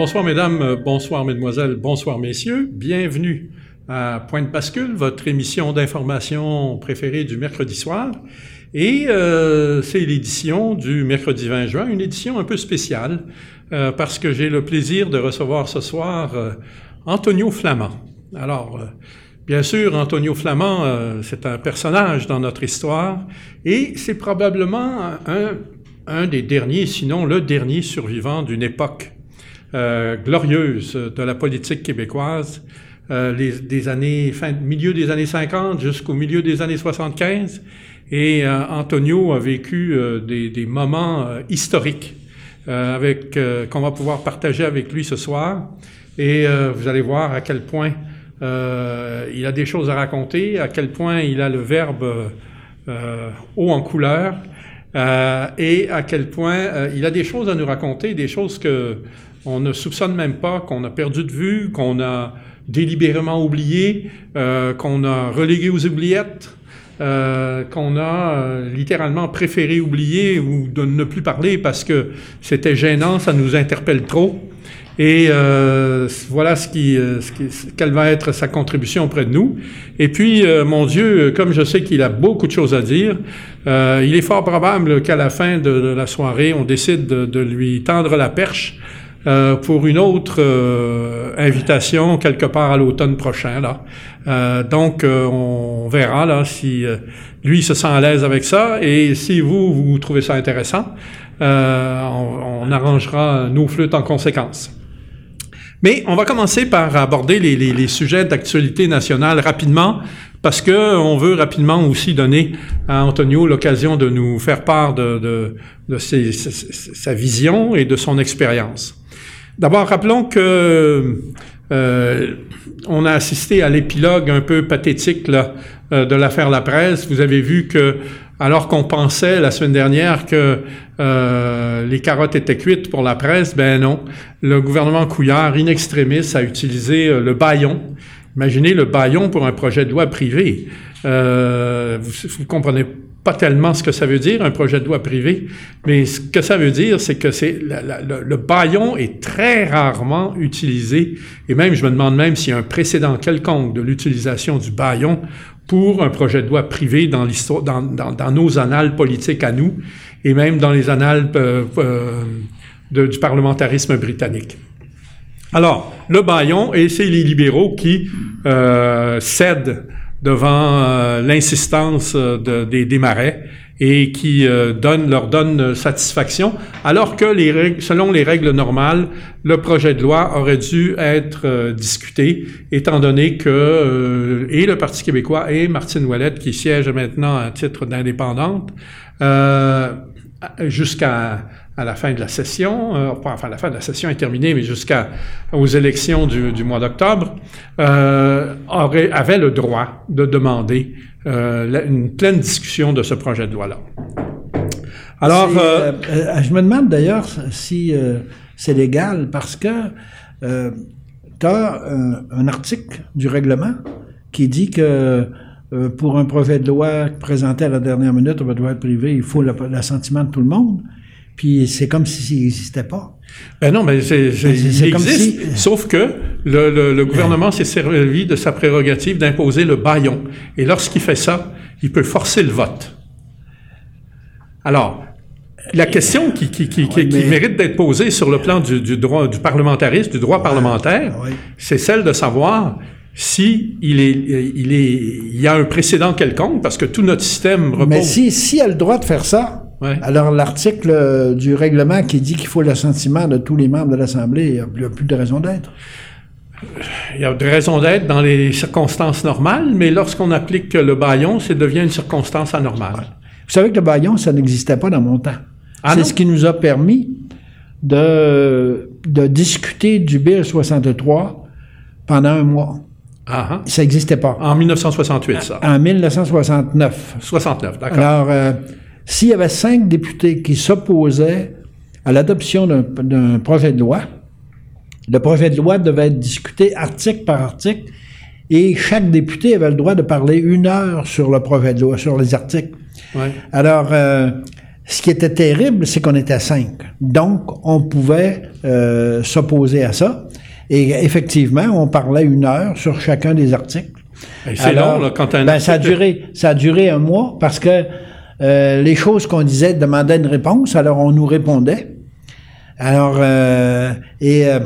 Bonsoir mesdames, euh, bonsoir mesdemoiselles, bonsoir messieurs. Bienvenue à Point de bascule, votre émission d'information préférée du mercredi soir. Et euh, c'est l'édition du mercredi 20 juin, une édition un peu spéciale euh, parce que j'ai le plaisir de recevoir ce soir Antonio Flamand. Alors, bien sûr, Antonio Flamand, c'est un personnage dans notre histoire et c'est probablement un des derniers, sinon le dernier survivant d'une époque euh, glorieuse de la politique québécoise, euh, des années, fin, milieu des années 50 jusqu'au milieu des années 75. Et euh, Antonio a vécu euh, des, des, moments euh, historiques avec qu'on va pouvoir partager avec lui ce soir. Et vous allez voir à quel point il a des choses à raconter, à quel point il a le verbe haut en couleur. et à quel point il a des choses à nous raconter, des choses que on ne soupçonne même pas, qu'on a perdu de vue, qu'on a délibérément oublié, euh, qu'on a relégué aux oubliettes, euh, qu'on a euh, littéralement préféré oublier ou de ne plus parler parce que c'était gênant, ça nous interpelle trop. Et voilà ce qui, quelle va être sa contribution auprès de nous. Et puis, mon Dieu, comme je sais qu'il a beaucoup de choses à dire, il est fort probable qu'à la fin de, la soirée, on décide de, de lui tendre la perche euh, pour une autre euh, invitation quelque part à l'automne prochain. Là. Euh, donc, on verra là si lui se sent à l'aise avec ça et si vous, vous trouvez ça intéressant, on, on, arrangera nos flûtes en conséquence. Mais on va commencer par aborder les, les, les sujets d'actualité nationale rapidement parce que on veut rapidement aussi donner à Antonio l'occasion de nous faire part de, de, de ses, sa vision et de son expérience. D'abord, rappelons que euh, on a assisté à l'épilogue un peu pathétique euh, de l'affaire La Presse. Vous avez vu que, alors qu'on pensait la semaine dernière que euh, les carottes étaient cuites pour la presse, ben non. Le gouvernement Couillard, in extremis, a utilisé le baillon. Imaginez le baillon pour un projet de loi privé. Vous, vous comprenez pas tellement ce que ça veut dire, un projet de loi privé, mais ce que ça veut dire, c'est que c'est le, le baillon est très rarement utilisé, et même, je me demande même s'il y a un précédent quelconque de l'utilisation du baillon pour un projet de loi privé dans l'histoire, dans, nos annales politiques à nous, et même dans les annales euh, euh, du parlementarisme britannique. Alors, le baillon, et c'est les libéraux qui euh, cèdent devant euh, l'insistance de, des, des marais et qui euh, donne, leur donne satisfaction, alors que les règles, selon les règles normales, le projet de loi aurait dû être euh, discuté, étant donné que euh, et le Parti québécois et Martine Ouellette, qui siège maintenant à titre d'indépendante, euh, jusqu'à à la fin de la session, euh, enfin la fin de la session est terminée, mais jusqu'aux élections du, du mois d'octobre, euh, aurait, avait le droit de demander euh, une pleine discussion de ce projet de loi-là. Alors, euh, je me demande d'ailleurs si c'est légal parce que tu as un, un, article du règlement qui dit que pour un projet de loi présenté à la dernière minute au droit privé, il faut l'assentiment de tout le monde. Puis c'est comme s'il n'existait pas. Ben non, mais c'est, c'est, il existe, si... sauf que le, le, le gouvernement s'est servi de sa prérogative d'imposer le baillon. Et lorsqu'il fait ça, il peut forcer le vote. Alors, la question qui, qui, qui, oui, qui mérite d'être posée sur le plan du, du, droit du parlementarisme, du droit parlementaire, oui. c'est celle de savoir si il est, il est, il y a un précédent quelconque, parce que tout notre système repose. Mais si, si a le droit de faire ça, Ouais. Alors, l'article du règlement qui dit qu'il faut l'assentiment de tous les membres de l'Assemblée, il n'y a plus de raison d'être. Il y a de raison d'être dans les circonstances normales, mais lorsqu'on applique le baillon, ça devient une circonstance anormale. Ouais. Vous savez que le baillon, ça n'existait pas dans mon temps. Ah C'est ce qui nous a permis de, de discuter du Bill 63 pendant un mois. Ah, ça n'existait pas. En 1968, ça. En 1969. 69, d'accord. Alors, euh, s'il y avait cinq députés qui s'opposaient à l'adoption d'un projet de loi, le projet de loi devait être discuté article par article et chaque député avait le droit de parler une heure sur le projet de loi, sur les articles. Ouais. Alors, euh, ce qui était terrible, c'est qu'on était cinq. Donc, on pouvait euh, s'opposer à ça. Et effectivement, on parlait une heure sur chacun des articles. C'est long, là, quand un ben, ça, a duré, ça a duré un mois parce que euh, les choses qu'on disait demandaient une réponse, alors on nous répondait. Alors, euh, et... Euh,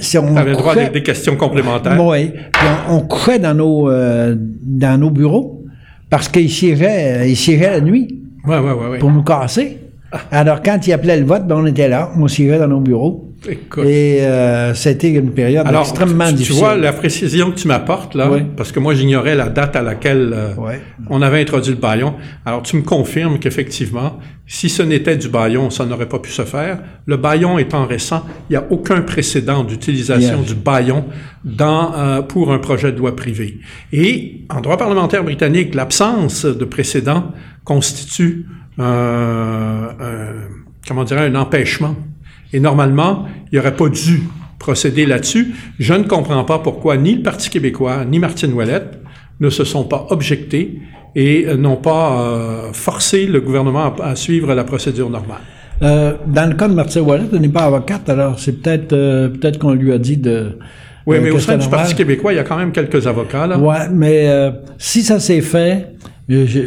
si on avait le droit à des, questions complémentaires. Oui. Puis on, on, couchait dans nos, euh, dans nos bureaux parce qu'ils siégeaient, ils siégeaient la nuit. Ouais, ouais, ouais, pour nous casser. Alors, quand il appelait le vote, ben, on était là, on siégeait dans nos bureaux. Et euh, c'était une période extrêmement tu, difficile. Tu vois la précision que tu m'apportes là, parce que moi j'ignorais la date à laquelle euh, on avait introduit le baillon. Alors tu me confirmes qu'effectivement, si ce n'était du baillon, ça n'aurait pas pu se faire. Le baillon étant récent, il n'y a aucun précédent d'utilisation du baillon dans, euh, pour un projet de loi privé. Et en droit parlementaire britannique, l'absence de précédent constitue un, comment dirais un empêchement et normalement, il aurait pas dû procéder là-dessus. Je ne comprends pas pourquoi ni le Parti québécois ni Martine Ouellette ne se sont pas objectés et n'ont pas euh, forcé le gouvernement à, suivre la procédure normale. Euh, dans le cas de Martine Ouellette, elle n'est pas avocate, alors c'est peut-être euh, peut-être qu'on lui a dit de oui, mais au sein du Parti québécois, il y a quand même quelques avocats, là. Oui, mais si ça s'est fait, je, je,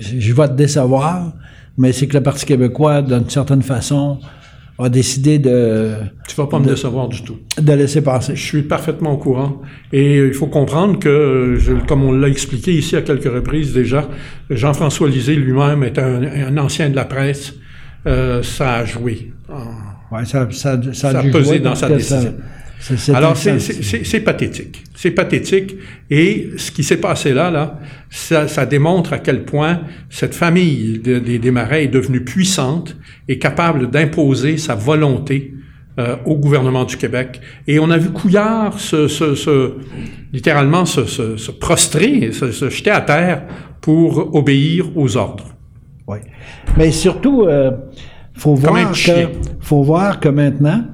je, vais te décevoir, mais c'est que le Parti québécois, d'une certaine façon, a décidé de... Tu vas pas me décevoir du tout. De laisser passer. Je suis parfaitement au courant. Et il faut comprendre que, comme on l'a expliqué ici à quelques reprises déjà, Jean-François Lisée lui-même est un, ancien de la presse. Euh, ça a joué. Oui, ça, ça, ça, a, pesé dans sa décision. Alors, c'est pathétique. C'est pathétique. Et ce qui s'est passé là, là, ça, ça, démontre à quel point cette famille des, des Marais est devenue puissante et capable d'imposer sa volonté euh, au gouvernement du Québec. Et on a vu Couillard se, se, se littéralement se, se, prostrer, se, jeter à terre pour obéir aux ordres. Oui. Mais surtout, euh, faut voir que, faut voir que maintenant,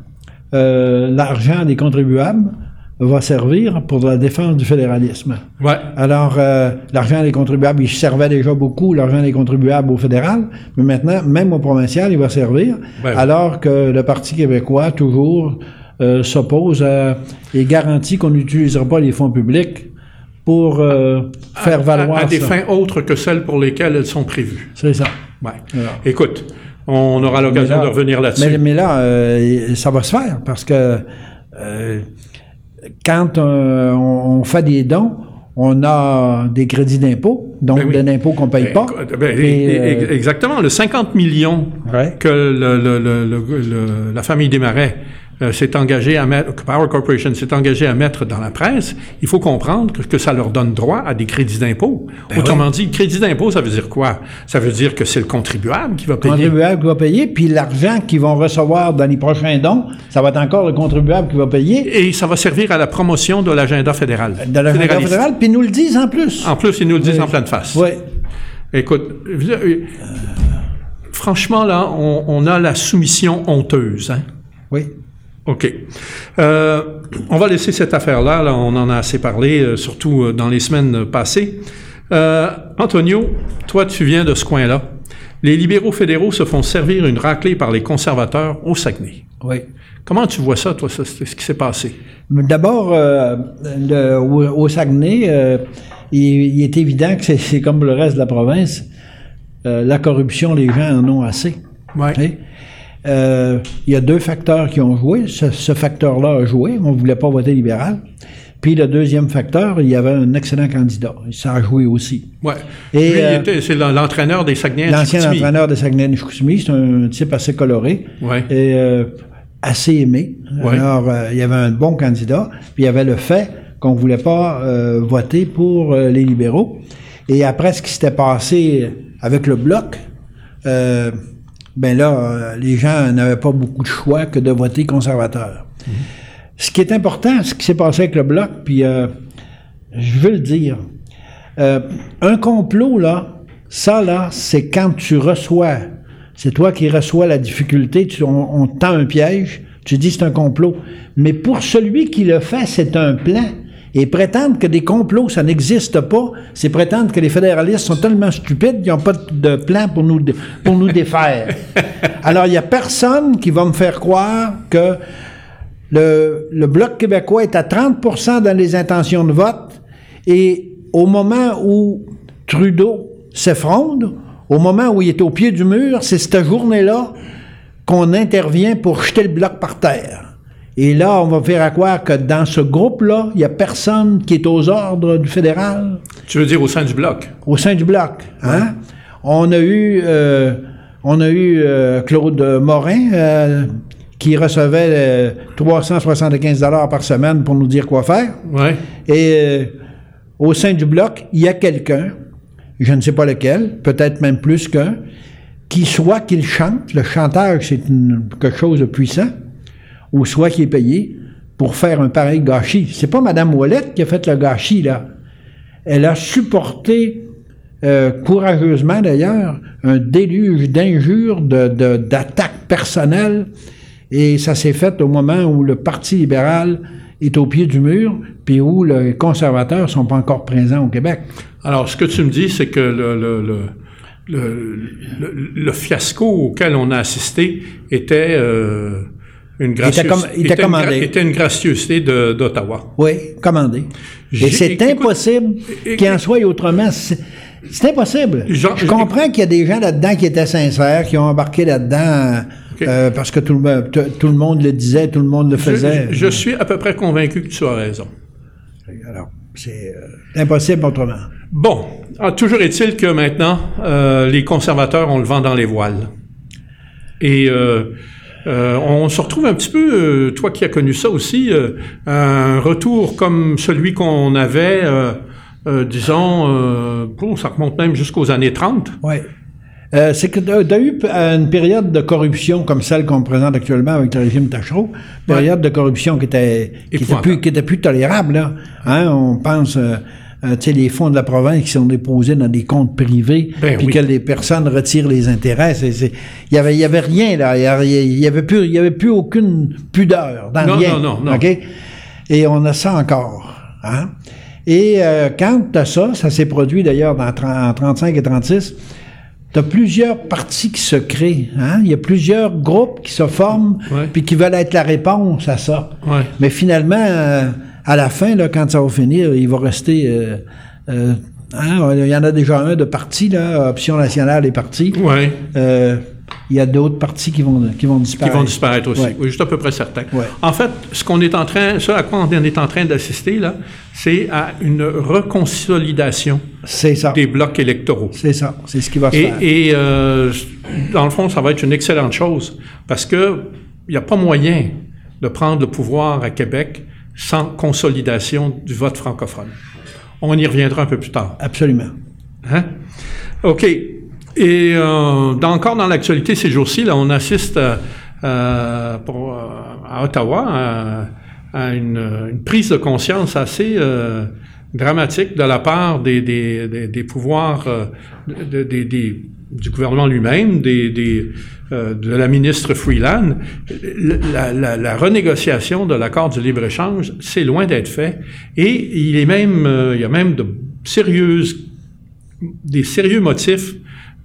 euh, l'argent des contribuables va servir pour la défense du fédéralisme. Ouais. Alors, euh, l'argent des contribuables, il servait déjà beaucoup, l'argent des contribuables au fédéral, mais maintenant, même au provincial, il va servir, alors que le Parti québécois, toujours, euh, s'oppose à et garantit qu'on n'utilisera pas les fonds publics pour faire valoir à, des fins autres que celles pour lesquelles elles sont prévues. C'est ça. Ouais. Écoute, on aura l'occasion de revenir là-dessus. Mais, là, euh, ça va se faire parce que euh, quand on, fait des dons, on a des crédits d'impôt, donc ben des impôts qu'on ne paye ben, pas. Ben, euh, exactement. Le 50 millions que la famille des Marais euh, s'est engagé à mettre, Power Corporation s'est engagé à mettre dans la presse, il faut comprendre que, ça leur donne droit à des crédits d'impôt. Ben Autrement dit, crédit d'impôt, ça veut dire quoi? Ça veut dire que c'est le contribuable qui va payer. Le contribuable qui va payer, puis l'argent qu'ils vont recevoir dans les prochains dons, ça va être encore le contribuable qui va payer. Et ça va servir à la promotion de l'agenda fédéral. De l'agenda fédéral, puis ils nous le disent en plus. En plus, ils nous le disent en pleine face. Oui. Écoute, euh, franchement, là, on, on a la soumission honteuse, hein? Oui. OK. Euh, on va laisser cette affaire-là. Là, on en a assez parlé, euh, surtout euh, dans les semaines passées. Euh, Antonio, toi, tu viens de ce coin-là. Les libéraux fédéraux se font servir une raclée par les conservateurs au Saguenay. Oui. Comment tu vois ça, toi, ce, ce qui s'est passé? D'abord, au, au, Saguenay, il, il, est évident que c'est comme le reste de la province. la corruption, les gens en ont assez. Oui. Euh, il y a deux facteurs qui ont joué. Ce, facteur-là a joué. On ne voulait pas voter libéral. Puis le deuxième facteur, il y avait un excellent candidat. Ça a joué aussi. Ouais. Et euh, c'est l'entraîneur des Saguenay. L'ancien entraîneur des Saguenay C'est un type assez coloré. Ouais. Et euh, assez aimé. Alors, il y avait un bon candidat. Puis il y avait le fait qu'on ne voulait pas voter pour les libéraux. Et après ce qui s'était passé avec le bloc, ben là, euh, les gens n'avaient pas beaucoup de choix que de voter conservateur. Mhm. Ce qui est important, ce qui s'est passé avec le bloc, puis euh, je veux le dire, euh, un complot, là, ça, là, c'est quand tu reçois, c'est toi qui reçois la difficulté, tu, on, on tend un piège, tu dis c'est un complot. Mais pour celui qui le fait, c'est un plan. Et prétendre que des complots, ça n'existe pas, c'est prétendre que les fédéralistes sont tellement stupides qu'ils n'ont pas de plan pour nous, pour nous défaire. Alors, il n'y a personne qui va me faire croire que le, le Bloc québécois est à 30% dans les intentions de vote et au moment où Trudeau s'effronde, au moment où il est au pied du mur, c'est cette journée-là qu'on intervient pour jeter le bloc par terre. Et là, on va faire à croire que dans ce groupe-là, il n'y a personne qui est aux ordres du fédéral. Tu veux dire au sein du bloc? Au sein du bloc. Hein? On a eu, euh, on a eu euh, Claude Morin euh, qui recevait 375 dollars par semaine pour nous dire quoi faire. Ouais. Et au sein du bloc, il y a quelqu'un je ne sais pas lequel, peut-être même plus qu'un, qui soit qu'il chante, le chantage c'est quelque chose de puissant, ou soit qu'il est payé pour faire un pareil gâchis. C'est pas Mme Ouellette qui a fait le gâchis, là. Elle a supporté euh, courageusement d'ailleurs un déluge d'injures, d'attaques personnelles, et ça s'est fait au moment où le Parti libéral est au pied du mur, puis où les conservateurs sont pas encore présents au Québec. Alors, ce que tu me dis, c'est que le, le, le, le, fiasco auquel on a assisté était euh, une, gracieuseté, était, était, était, une, gracieuseté d'Ottawa. Oui, commandé. Et c'est impossible qu'il en soit autrement. C'est impossible. je comprends qu'il y a des gens là-dedans qui étaient sincères, qui ont embarqué là-dedans euh, parce que tout le, tout le, monde le disait, tout le monde le faisait. Je, suis à peu près convaincu que tu as raison. Alors, c'est euh, impossible autrement. Bon, ah, toujours est-il que maintenant, euh, les conservateurs ont le vent dans les voiles. Et on se retrouve un petit peu, toi qui as connu ça aussi, un retour comme celui qu'on avait, disons, bon, ça remonte même jusqu'aux années 30. Oui. Euh, c'est que tu as eu une période de corruption comme celle qu'on présente actuellement avec le régime Tachereau, période de corruption qui était, qui était, plus, qui était plus tolérable. Là. Hein, on pense, euh, euh, les fonds de la province qui sont déposés dans des comptes privés, ben puis que les personnes retirent les intérêts. Il y avait, y avait rien là. Il y avait plus, il y avait plus aucune pudeur dans non, rien. Non, non, non. Et on a ça encore. Hein? Et quand tu as ça, ça s'est produit d'ailleurs dans, en 35 et 36 tu as plusieurs partis qui se créent. Hein? Il y a plusieurs groupes qui se forment puis qui veulent être la réponse à ça. Mais finalement, euh, à la fin, là, quand ça va finir, il va rester... Euh, euh, hein? Il y en a déjà un de parti, là, Option nationale et parti. Ouais il y a d'autres partis qui vont, qui vont disparaître. Qui vont disparaître aussi. Oui, je suis à peu près certain. En fait, ce qu'on est en train, ce à quoi on est en train d'assister, là, c'est à une reconsolidation des blocs électoraux. C'est ça. C'est ce qui va se et, faire. Et euh, dans le fond, ça va être une excellente chose parce que il n'y a pas moyen de prendre le pouvoir à Québec sans consolidation du vote francophone. On y reviendra un peu plus tard. Absolument. Hein? OK. Et euh, dans, encore dans l'actualité ces jours-ci, là, on assiste euh, pour, euh, à Ottawa à, une, une, prise de conscience assez euh, dramatique de la part des, des, des, des pouvoirs de, du gouvernement lui-même, des de la ministre Freeland. La, renégociation de l'accord du libre-échange, c'est loin d'être fait. Et même, il y a même de sérieuses, des sérieux motifs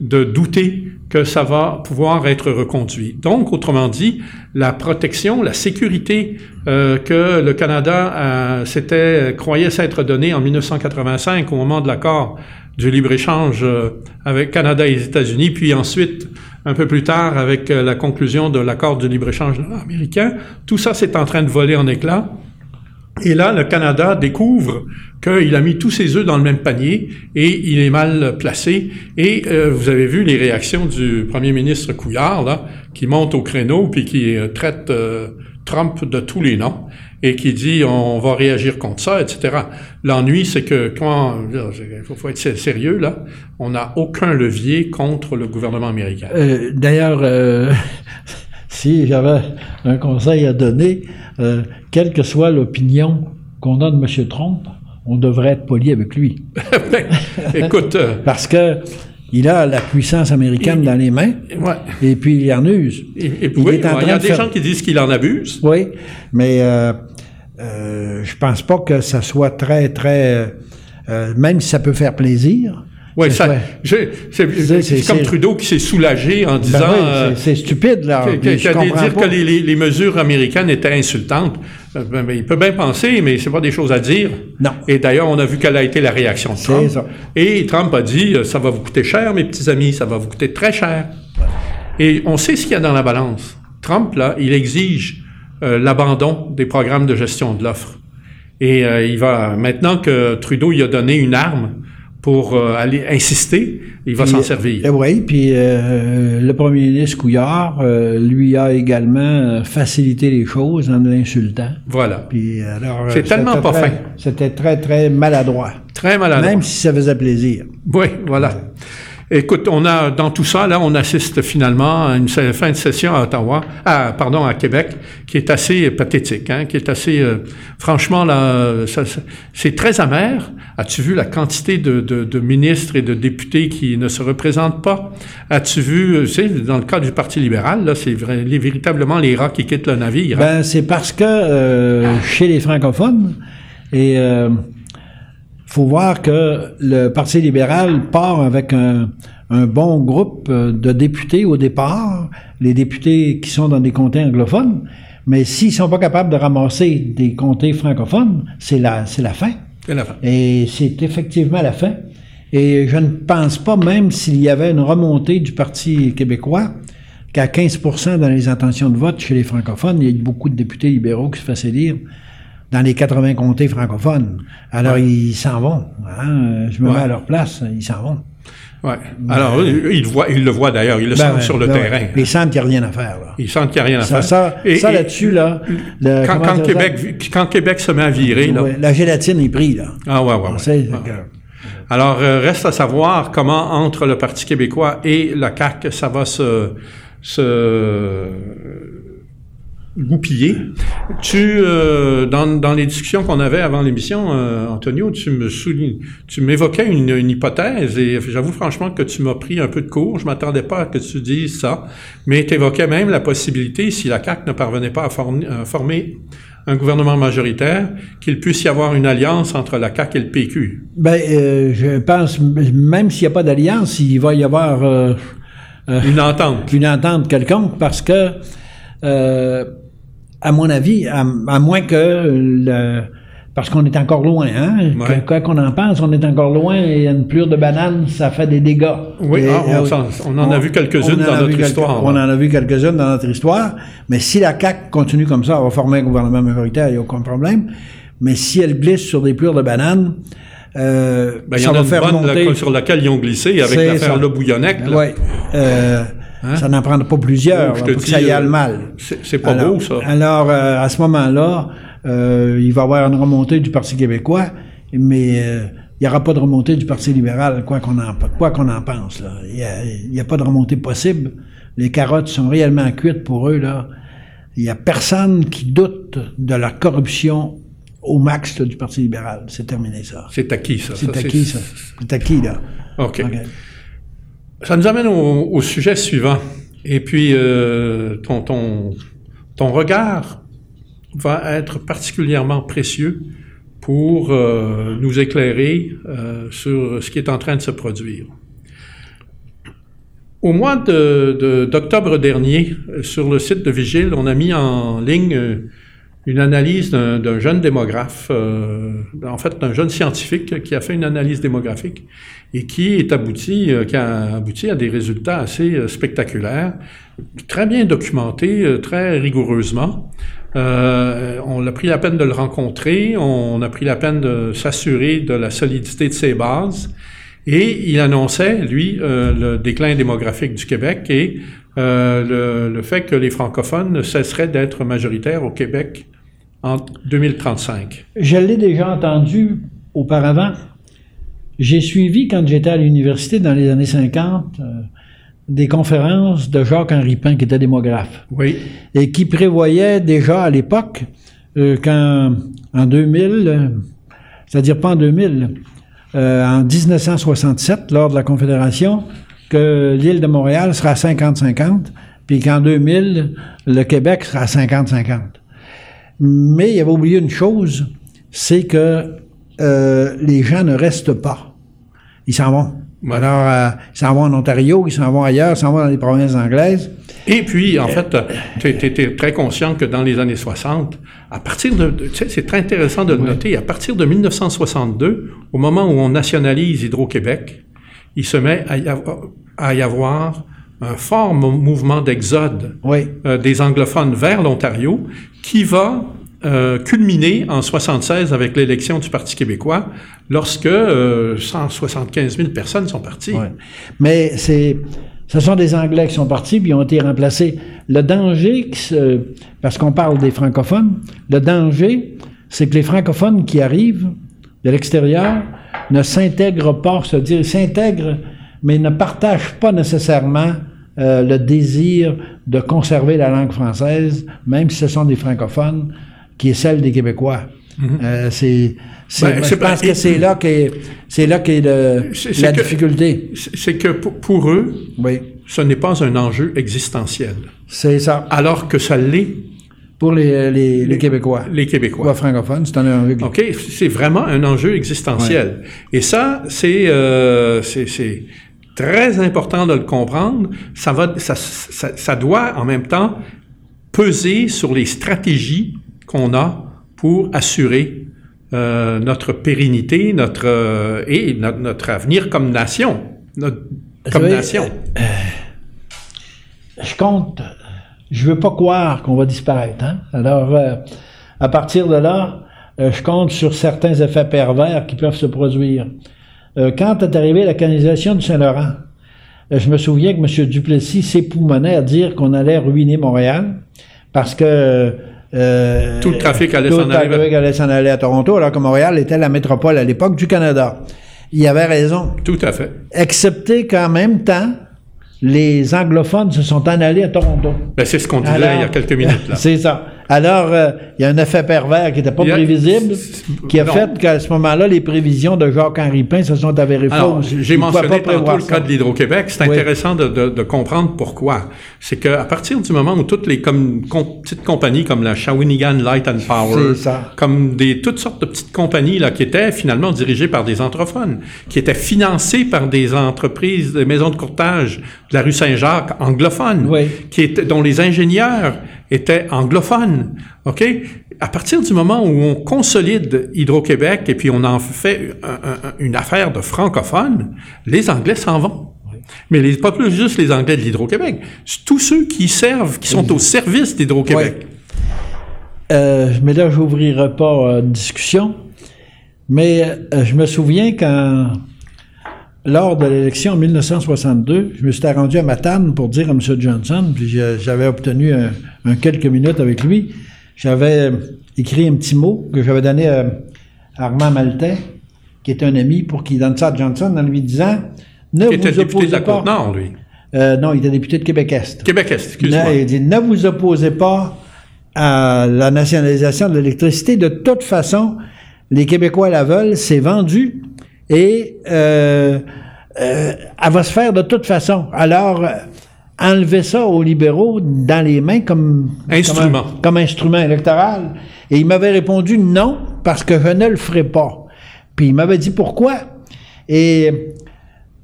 de douter que ça va pouvoir être reconduit. Donc, autrement dit, la protection, la sécurité euh, que le Canada euh, croyait s'être donnée en 1985 au moment de l'accord du libre-échange euh, avec Canada et les États-Unis, puis ensuite, un peu plus tard, avec euh, la conclusion de l'accord du libre-échange américain, tout ça c'est en train de voler en éclats. Et là, le Canada découvre qu'il a mis tous ses œufs dans le même panier et il est mal placé. Et euh, vous avez vu les réactions du premier ministre Couillard, qui monte au créneau puis qui traite Trump de tous les noms et qui dit on va réagir contre ça, etc. L'ennui, c'est que quand il faut, être sérieux là, on n'a aucun levier contre le gouvernement américain. D'ailleurs, si j'avais un conseil à donner, quelle que soit l'opinion qu'on a de M. Trump, on devrait être poli avec lui. Écoute. Euh, Parce que il a la puissance américaine dans les mains, et puis il en use. Et, il, y a des gens qui disent qu'il en abuse. Oui, mais euh, euh, je pense pas que ça soit très, très... Euh, même si ça peut faire plaisir, oui, ça, c'est comme Trudeau qui s'est soulagé en ben disant... Ben c'est stupide, là. Qui a dire que les, les, mesures américaines étaient insultantes. Ben, il peut bien penser, mais c'est pas des choses à dire. Non. Et d'ailleurs, on a vu quelle a été la réaction de Trump. Ça. Et Trump a dit, ça va vous coûter cher, mes petits amis, ça va vous coûter très cher. Et on sait ce qu'il y a dans la balance. Trump, là, il exige euh, l'abandon des programmes de gestion de l'offre. Et euh, il va, maintenant que Trudeau il a donné une arme pour euh, aller insister, il va s'en servir. oui, puis le premier ministre Couillard lui a également facilité les choses en l'insultant. Voilà. Puis alors, c'est tellement pas fin. C'était très très maladroit. Très maladroit. Même si ça faisait plaisir. Oui, voilà. Écoute, on a dans tout ça, là, on assiste finalement à une fin de session à Ottawa, à, pardon, à Québec, qui est assez pathétique, hein, qui est assez, euh, franchement, là, c'est très amer. As-tu vu la quantité de, ministres et de députés qui ne se représentent pas? As-tu vu, euh, tu sais, dans le cas du Parti libéral, là, c'est véritablement les rats qui quittent le navire. Hein? Ben, c'est parce que euh, chez les francophones, et faut voir que le Parti libéral part avec un, bon groupe euh, de députés au départ, les députés qui sont dans des comtés anglophones, mais s'ils sont pas capables de ramasser des comtés francophones, c'est la, c'est la fin. C'est la fin. Et c'est effectivement la fin. Et je ne pense pas, même s'il y avait une remontée du Parti québécois, qu'à 15% dans les intentions de vote chez les francophones, il y a beaucoup de députés libéraux qui se fassent élire dans les 80 comtés francophones. Alors, ils s'en vont. Hein? Je me mets à leur place, ils s'en vont. Ouais. Alors, ils, le voient d'ailleurs, ils le ben sentent sur le ben terrain. Ils sentent qu'il n'y a rien à faire. Là. Ils sentent qu'il n'y a rien à faire. Ça, ça là-dessus, là. quand, Québec, quand Québec se met à virer, là. la gélatine est prise, là. Ah, ouais, ouais. ouais. Alors, euh, reste à savoir comment, entre le Parti québécois et la CAQ, ça va se, se goupillé. Tu, euh, dans, dans, les discussions qu'on avait avant l'émission, euh, Antonio, tu me tu m'évoquais une, une, hypothèse et j'avoue franchement que tu m'as pris un peu de cours. Je m'attendais pas à que tu dises ça, mais tu évoquais même la possibilité, si la CAQ ne parvenait pas à, former un gouvernement majoritaire, qu'il puisse y avoir une alliance entre la CAQ et le PQ. Ben, euh, je pense, même s'il n'y a pas d'alliance, il va y avoir une entente, une entente quelconque, parce que euh, à mon avis, à, moins que le, parce qu'on est encore loin, hein? Quoi qu'on en pense, on est encore loin et une plure de banane, ça fait des dégâts. Oui, ah, on, en a vu quelques-unes dans notre histoire. on en a vu quelques-unes dans notre histoire, mais si la CAQ continue comme ça, elle va former un gouvernement majoritaire, il n'y a aucun problème. Mais si elle glisse sur des plures de banane, euh, ben, ça va faire monter... sur laquelle ils ont glissé avec l'affaire Le Bouillonnec. Oui. Euh, Hein? Ça n'en prendra pas plusieurs pour que ça y aille euh, mal. C'est pas beau, ça. Alors, euh, à ce moment-là, euh, il va y avoir une remontée du Parti québécois, mais il n'y aura pas de remontée du Parti libéral, quoi qu'on en, quoi qu'on en pense. Il n'y a, pas de remontée possible. Les carottes sont réellement cuites pour eux. là. Il n'y a personne qui doute de la corruption au max du Parti libéral. C'est terminé, ça. C'est acquis, ça. C'est acquis, ça. C'est acquis, là. OK. Ça nous amène au, sujet suivant. Et puis, euh, ton, ton, ton, regard va être particulièrement précieux pour euh, nous éclairer euh, sur ce qui est en train de se produire. Au mois d'octobre de, dernier, sur le site de Vigile, on a mis en ligne une analyse d'un jeune démographe, euh, en fait d'un jeune scientifique qui a fait une analyse démographique et qui est abouti, euh, qui a abouti à des résultats assez euh, spectaculaires, très bien documentés, très rigoureusement. on a pris la peine de le rencontrer, on a pris la peine de s'assurer de la solidité de ses bases, et il annonçait, lui, le déclin démographique du Québec et le, le, fait que les francophones cesseraient d'être majoritaires au Québec en 2035. Je l'ai déjà entendu auparavant. J'ai suivi, quand j'étais à l'université dans les années 50, euh, des conférences de Jacques-Henri Pain, qui était démographe. Oui. Et qui prévoyait déjà à l'époque euh, qu'en en 2000, euh, c'est-à-dire pas en 2000, en 1967, lors de la Confédération, que l'île de Montréal sera 50-50, puis qu'en 2000, le Québec sera 50-50. Mais il avait oublié une chose, c'est que euh, les gens ne restent pas. Ils s'en vont. Alors, euh, ils s'en vont en Ontario, ils s'en vont ailleurs, ils s'en vont dans les provinces anglaises. Et puis, en fait, tu étais très conscient que dans les années 60, à partir de, tu sais, c'est très intéressant de le noter, à partir de 1962, au moment où on nationalise Hydro-Québec, il se met à y avoir, un fort mouvement d'exode euh, des anglophones vers l'Ontario qui va euh, culminé en 76 avec l'élection du Parti québécois, lorsque 175 euh, 000 personnes sont parties. Mais c'est, ce sont des Anglais qui sont partis puis ont été remplacés. Le danger, parce qu'on parle des francophones, le danger, c'est que les francophones qui arrivent de l'extérieur ne s'intègrent pas, c'est-à-dire s'intègrent, mais ne partagent pas nécessairement euh, le désir de conserver la langue française, même si ce sont des francophones qui est celle des Québécois. Mhm. Euh, c'est, ben, je pense que c'est là qu'est, c'est là qu'est la difficulté. C'est que pour, eux, oui. ce n'est pas un enjeu existentiel. C'est ça. Alors que ça l'est pour les, les, Québécois. Les Québécois. francophones, c'est un enjeu. OK, c'est vraiment un enjeu existentiel. Et ça, c'est, euh, c'est, très important de le comprendre. Ça, va, ça, ça, ça doit en même temps peser sur les stratégies qu'on a pour assurer euh, notre pérennité, notre euh, et notre, avenir comme nation, comme nation. Euh, je compte. Je veux pas croire qu'on va disparaître. Hein? Alors, à partir de là, je compte sur certains effets pervers qui peuvent se produire. quand est arrivée la canalisation du Saint-Laurent, je me souviens que M. Duplessis s'époumonnait à dire qu'on allait ruiner Montréal parce que euh, tout le trafic allait s'en aller. allait s'en aller à Toronto, alors que Montréal était la métropole à l'époque du Canada. Il avait raison. Tout à fait. Excepté qu'en même temps, les anglophones se sont en allés à Toronto. Ben, c'est ce qu'on disait il y a quelques minutes. C'est ça. Alors, euh, il y a un effet pervers qui n'était pas prévisible, qui a fait qu'à ce moment-là, les prévisions de Jacques-Henri Pin se sont avérées fausses. J'ai mentionné tantôt le cas de l'Hydro-Québec. C'est intéressant de, de, de, comprendre pourquoi. C'est qu'à partir du moment où toutes les com petites compagnies comme la Shawinigan Light and Power, comme des toutes sortes de petites compagnies là qui étaient finalement dirigées par des anglophones, qui étaient financées par des entreprises, des maisons de courtage de la rue Saint-Jacques anglophones, qui étaient, dont les ingénieurs était anglophone. OK? À partir du moment où on consolide Hydro-Québec et puis on en fait une affaire de francophone, les Anglais s'en vont. Mais les, pas plus juste les Anglais de l'Hydro-Québec, tous ceux qui servent, qui sont au service d'Hydro-Québec. Euh, mais là, je n'ouvrirai pas une discussion. Mais euh, je me souviens quand lors de l'élection en 1962, je me suis rendu à Matane pour dire à M. Johnson, puis j'avais obtenu un, quelques minutes avec lui, j'avais écrit un petit mot que j'avais donné à, Armand Maltais, qui est un ami, pour qu'il donne ça à Johnson en lui disant Ne vous opposez de la pas. Nord, lui. Euh, non, il était député de Québec-Est. Québec-Est, excuse-moi. Il dit Ne vous opposez pas à la nationalisation de l'électricité. De toute façon, les Québécois la veulent, c'est vendu et euh, euh, elle va se faire de toute façon. Alors, euh, enlever ça aux libéraux dans les mains comme instrument, comme, instrument électoral. Et il m'avait répondu non, parce que je ne le ferai pas. Puis il m'avait dit pourquoi. Et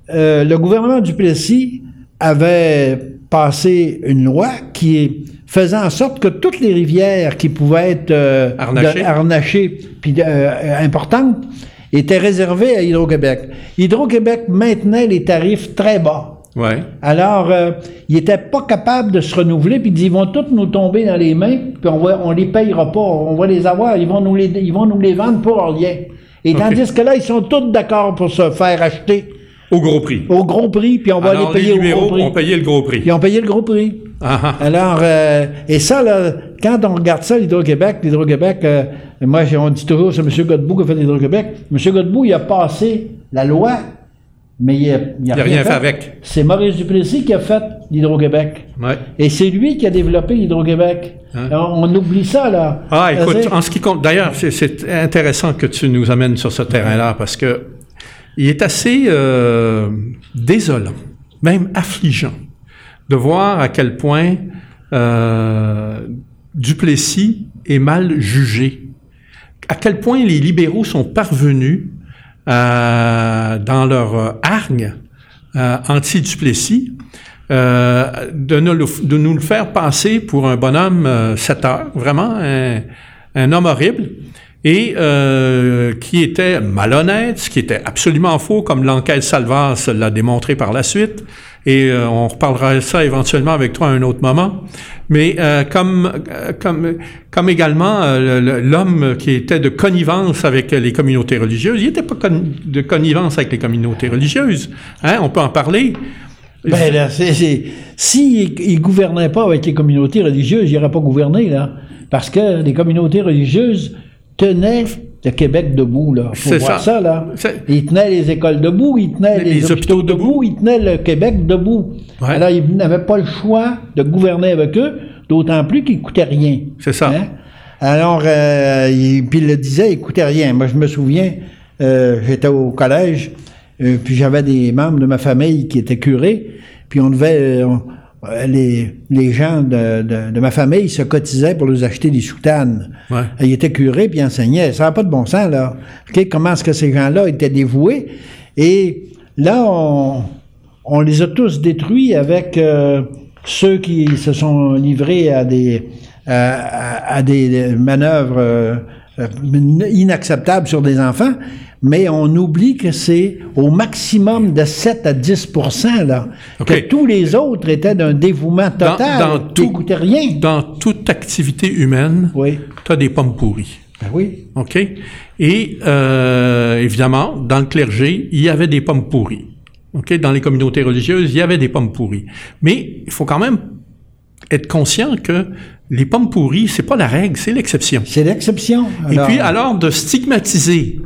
le gouvernement du Plessis avait passé une loi qui faisait en sorte que toutes les rivières qui pouvaient être harnachées, puis importantes, était réservé à Hydro-Québec. Hydro-Québec maintenait les tarifs très bas. Ouais. Alors, euh, ils n'étaient pas capables de se renouveler, puis ils vont tous nous tomber dans les mains, puis on va, on les payera pas, on va les avoir, ils vont nous les, ils vont nous les vendre pour rien. Et tandis que là, ils sont tous d'accord pour se faire acheter. Au gros prix. Au gros prix, puis on va les payer les au gros prix. ont payé le gros prix. Ils ont payé le gros prix. Ah, ah. Alors, euh, et ça, là, quand on regarde ça, l'Hydro-Québec, l'Hydro-Québec, euh, moi, on dit toujours, c'est M. Godbout qui a fait l'Hydro-Québec. M. Godbout, il a passé la loi, mais il n'a il a, rien, fait, avec. C'est Maurice Duplessis qui a fait l'Hydro-Québec. Ouais. Et c'est lui qui a développé l'Hydro-Québec. Hein? On, oublie ça, là. Ah, écoute, en ce qui compte, d'ailleurs, c'est intéressant que tu nous amènes sur ce terrain-là, parce que il est assez euh, désolant, même affligeant, de voir à quel point euh, Duplessis est mal jugé. À quel point les libéraux sont parvenus euh, dans leur hargne euh, anti-Duplessis euh, de, nous, de, nous, le faire passer pour un bonhomme euh, 7 heures, vraiment un, un homme horrible et euh, qui était malhonnête, ce qui était absolument faux, comme l'enquête Salvas l'a démontré par la suite. Et euh, on reparlera ça éventuellement avec toi à un autre moment. Mais euh, comme, comme, comme également l'homme qui était de connivence avec les communautés religieuses, il n'était pas de connivence avec les communautés religieuses. Hein, on peut en parler. Ben là, si il gouvernait pas avec les communautés religieuses, il n'aurait pas gouverné là, parce que les communautés religieuses tenaient le Québec debout, là. Faut voir ça. ça, là. Il tenait les écoles debout, il tenait les, Les hôpitaux, hôpitaux debout, debout. il tenait le Québec debout. Ouais. Alors, il n'avait pas le choix de gouverner avec eux, d'autant plus qu'il coûtait rien. C'est ça. Hein? Alors, euh, il, puis il le disait, il coûtait rien. Moi, je me souviens, euh, j'étais au collège, euh, puis j'avais des membres de ma famille qui étaient curés, puis on devait... on- les, les gens de, de- de ma famille se cotisaient pour nous acheter des soutanes. Ouais. Ils étaient curés puis enseignaient. Ça n'a pas de bon sens, là. Comment est-ce que ces gens-là étaient dévoués? Et là, on, on les a tous détruits avec euh, ceux qui se sont livrés à des, à, à- à des manœuvres euh, euh, inacceptables sur des enfants. Mais on oublie que c'est au maximum de 7 à 10 là, que tous les autres étaient d'un dévouement total, dans tout- coûtait rien. Dans toute activité humaine, Oui. tu as des pommes pourries. Ben oui. OK? Et euh, évidemment, dans le clergé, il y avait des pommes pourries. OK? Dans les communautés religieuses, il y avait des pommes pourries. Mais il faut quand même être conscient que les pommes pourries, c'est pas la règle, c'est l'exception. C'est l'exception. Et puis, alors, de stigmatiser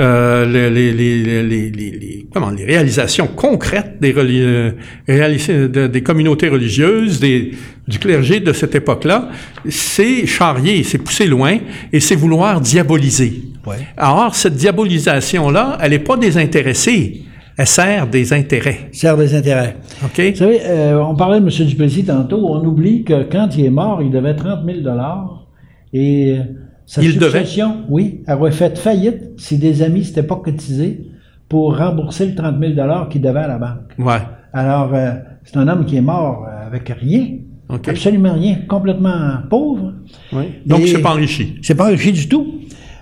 euh, les, les, les, les, comment, les réalisations concrètes des, euh, réalis- de- des communautés religieuses, des, du clergé de cette époque-là, c'est charrier, c'est pousser loin et c'est vouloir diaboliser. Ouais. Alors, cette diabolisation-là, elle n'est pas désintéressée, elle sert des intérêts. sert des intérêts. OK? Vous savez, euh, on parlait de M. Duplessis tantôt, on oublie que quand il est mort, il devait 30 000 et sa Il devait? succession, oui, aurait fait faillite si des amis s'étaient pas cotisés pour rembourser le 30 000 qu'il devait à la banque. Ouais. Alors, euh, c'est un homme qui est mort euh, avec rien, absolument rien, complètement pauvre. Oui. Donc, il s'est pas enrichi. C'est pas enrichi du tout.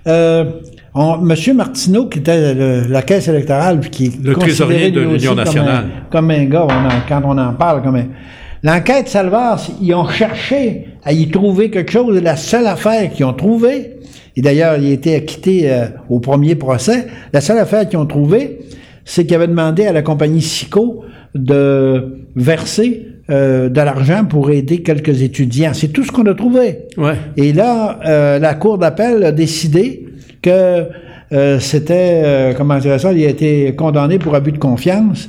Euh, on- Monsieur Martineau, qui était le- la caisse électorale, puis qui est Le trésorier de l'Union comme nationale. un- Comme un, gars, on en- quand on en parle, comme un... L'enquête Salvas, ils ont cherché à y trouver quelque chose, la seule affaire qu'ils ont trouvée, et d'ailleurs, il a été acquitté euh, au premier procès, la seule affaire qu'ils ont trouvée, c'est qu'ils avaient demandé à la compagnie SICO de verser euh, de l'argent pour aider quelques étudiants. C'est tout ce qu'on a trouvé. Ouais. Et là, euh, la Cour d'appel a décidé que euh, c'était, euh, comment dirais ça, il a été condamné pour abus de confiance.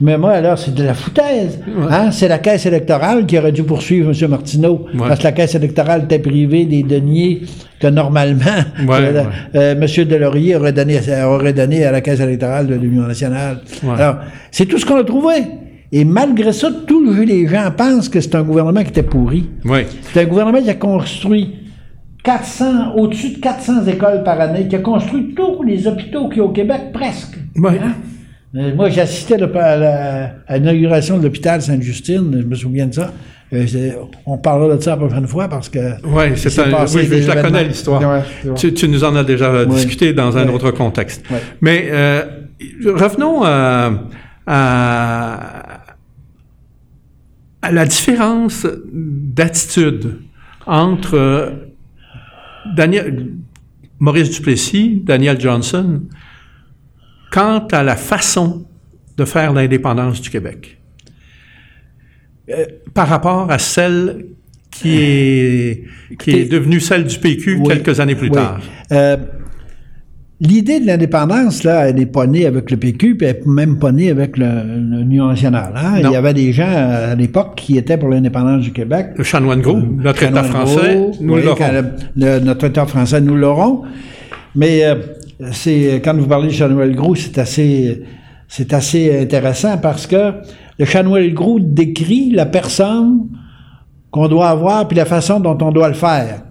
Mais moi, alors, c'est de la foutaise. Hein? C'est la caisse électorale qui aurait dû poursuivre M. Martineau. Ouais. Parce que la caisse électorale était privée des deniers que normalement, Ouais, euh, euh, M. Delaurier aurait donné, aurait donné à la caisse électorale de l'Union nationale. Alors, c'est tout ce qu'on a trouvé. Et malgré ça, tous les gens pensent que c'est un gouvernement qui était pourri. C'est un gouvernement qui a construit 400, au-dessus de 400 écoles par année, qui a construit tous les hôpitaux qu'il y a au Québec, presque. Oui. Hein? Euh, Moi, j'ai assisté là, à l'inauguration de l'hôpital Sainte-Justine, je me souviens de ça. Euh, on parlera de ça la prochaine fois parce que. Oui, il c'est un, passé oui, je, la connais l'histoire. Ouais, tu, tu nous en as déjà discuté dans un Ouais. autre contexte. Ouais. Mais euh, revenons à, à, à la différence d'attitude entre euh, Daniel, Maurice Duplessis, Daniel Johnson, quant à la façon de faire l'indépendance du Québec. Euh, par rapport à celle qui est, qui est devenue celle du PQ Oui, quelques années plus oui. tard. Euh, L'idée de l'indépendance, là, elle n'est pas née avec le PQ, puis elle n'est même pas née avec le- l'Union nationale. hein. Il y avait des gens à l'époque qui étaient pour l'indépendance du Québec. Le chanoine gros, notre État français, nous oui, l'aurons. notre État français, nous l'aurons. Mais euh, c'est quand vous parlez de Gros, c'est assez, c'est assez intéressant parce que le Chanoine Gros décrit la personne qu'on doit avoir, puis la façon dont on doit le faire.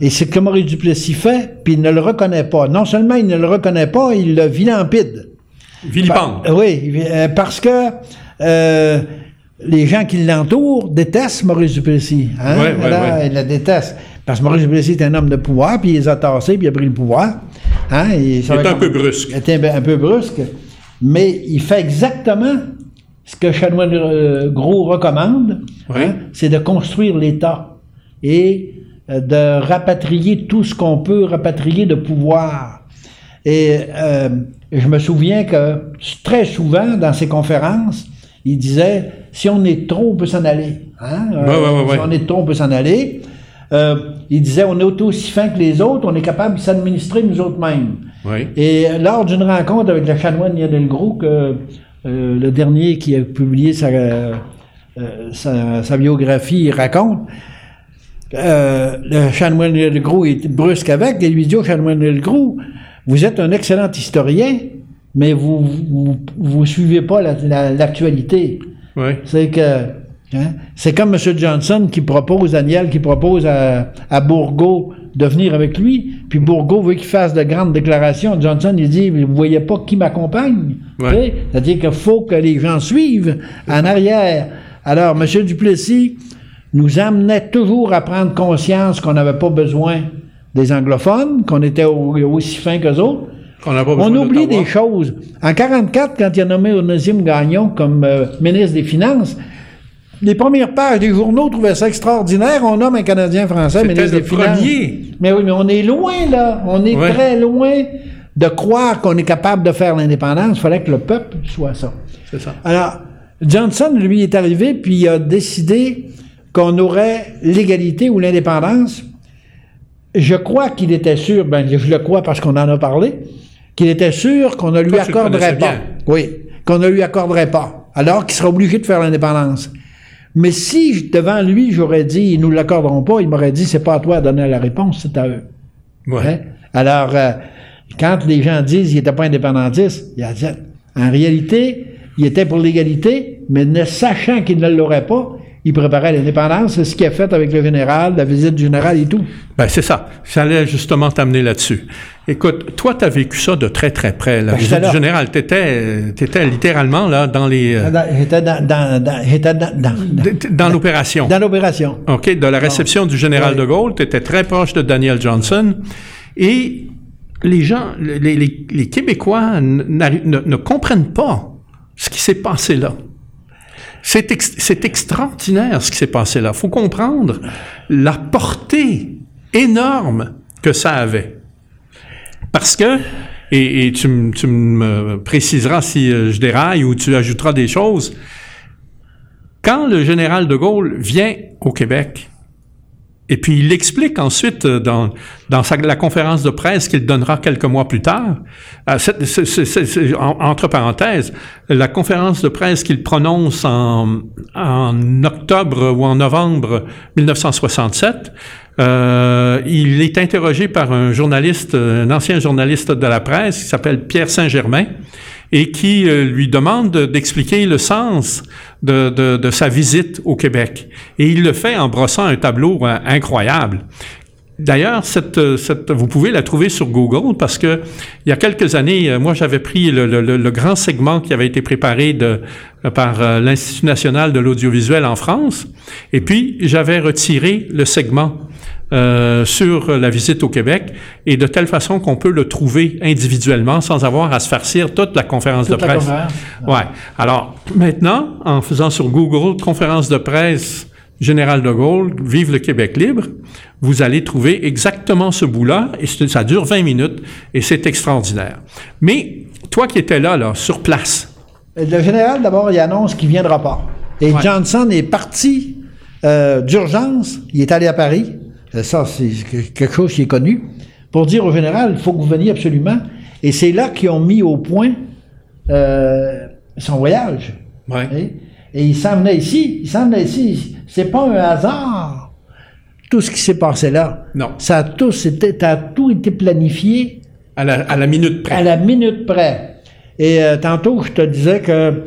Et c'est que Maurice Duplessis fait, puis il ne le reconnaît pas. Non seulement il ne le reconnaît pas, il le vilampide. Vilipende. oui, euh, parce que euh, les gens qui l'entourent détestent Maurice Duplessis. Hein? Ils le détestent. Parce que Maurice Duplessis est un homme de pouvoir, puis il les a tassés, puis il a pris le pouvoir. Hein? il est un peu brusque. Il est un peu brusque. Mais il fait exactement ce que Chanoine euh, Gros recommande, hein, c'est de construire l'État et euh, de rapatrier tout ce qu'on peut rapatrier de pouvoir. Et euh, je me souviens que très souvent, dans ses conférences, il disait, si on est trop, on peut s'en aller. Hein? si on est trop, on peut s'en aller. il disait, on est aussi fin que les autres, on est capable de s'administrer nous autres mêmes. Et lors d'une rencontre avec le chanoine Yann Gros, que euh, le dernier qui a publié sa, euh, sa, biographie raconte, euh, le chanoine Gros est brusque avec, et lui dit au chanoine Gros, vous êtes un excellent historien, mais vous vous, suivez pas l'actualité. C'est que hein, c'est comme M. Johnson qui propose, Daniel, qui propose à, à Bourgault de venir avec lui. Puis Bourgault veut qu'il fasse de grandes déclarations. Johnson, il dit, vous voyez pas qui m'accompagne? C'est-à-dire qu'il faut que les gens suivent en arrière. Alors, M. Duplessis nous amenait toujours à prendre conscience qu'on n'avait pas besoin des anglophones, qu'on était aussi fins qu'eux autres. On oublie des choses. En 1944, quand il a nommé Onésime Gagnon comme euh, ministre des Finances, les premières pages des journaux trouvaient ça extraordinaire. On nomme un Canadien français ministre des Finances. Premier. Mais oui, mais on est loin, là. On est très loin de croire qu'on est capable de faire l'indépendance. Il fallait que le peuple soit ça. C'est ça. Alors, Johnson, lui, est arrivé, puis il a décidé qu'on aurait l'égalité ou l'indépendance. Je crois qu'il était sûr, ben, je le crois parce qu'on en a parlé, qu'il était sûr qu'on ne lui accorderait pas. Oui, qu'on ne lui accorderait pas. Alors qu'il serait obligé de faire l'indépendance. Mais si devant lui, j'aurais dit, ils nous l'accorderont pas, il m'aurait dit, c'est pas à toi de donner la réponse, c'est à eux. Ouais. Hein? Alors, euh, quand les gens disent qu'il n'était pas indépendantiste, il a dit, en réalité, il était pour l'égalité, mais ne sachant qu'il ne l'aurait pas, il préparait l'indépendance. C'est ce qu'il a fait avec le général, la visite du général et tout. Ben, c'est ça. J'allais justement t'amener là-dessus. Écoute, toi, tu as vécu ça de très, très près. La ben, visite du général, tu étais, littéralement là dans les... Euh, j'étais dans, dans, dans, dans, l'opération. Dans l'opération. OK, de la réception du général de Gaulle, tu étais très proche de Daniel Johnson. Et les gens, les, les, Québécois ne comprennent pas ce qui s'est passé là. C'est, extraordinaire ce qui s'est passé là. Faut comprendre la portée énorme que ça avait. Parce que, et, tu, me préciseras si euh, je déraille ou tu ajouteras des choses, quand le général de Gaulle vient au Québec, et puis il explique ensuite euh, dans, dans la conférence de presse qu'il donnera quelques mois plus tard, euh, entre parenthèses, la conférence de presse qu'il prononce en, en, octobre ou en novembre 1967, euh, il est interrogé par un journaliste, un ancien journaliste de la presse qui s'appelle Pierre Saint-Germain et qui euh, lui demande d'expliquer le sens de, de, de, sa visite au Québec. Et il le fait en brossant un tableau euh, incroyable. D'ailleurs, cette, cette, vous pouvez la trouver sur Google parce que il y a quelques années, euh, moi j'avais pris le, le, le, grand segment qui avait été préparé de, par l'Institut national de l'audiovisuel en France, et puis j'avais retiré le segment euh, sur la visite au Québec et de telle façon qu'on peut le trouver individuellement sans avoir à se farcir toute la conférence de presse. Ouais. Alors maintenant, en faisant sur Google conférence de presse Général de Gaulle, Vive le Québec libre, vous allez trouver exactement ce bout-là et ça dure 20 minutes et c'est extraordinaire. Mais toi qui étais là, là, sur place. Le général, d'abord, il annonce qu'il viendra pas. Et Johnson est parti euh, d'urgence. Il est allé à Paris. Euh, ça, c'est quelque chose qui est connu, pour dire au général, il faut que vous veniez absolument. Et c'est là qu'ils ont mis au point euh, son voyage. Ouais. Et il s'en venait ici. Il s'en venait ici. C'est pas un hasard. Tout ce qui s'est passé là. Non. Ça a tout, c'était, a tout été planifié. À la, à la, minute près. À la minute près. Et euh, tantôt, je te disais que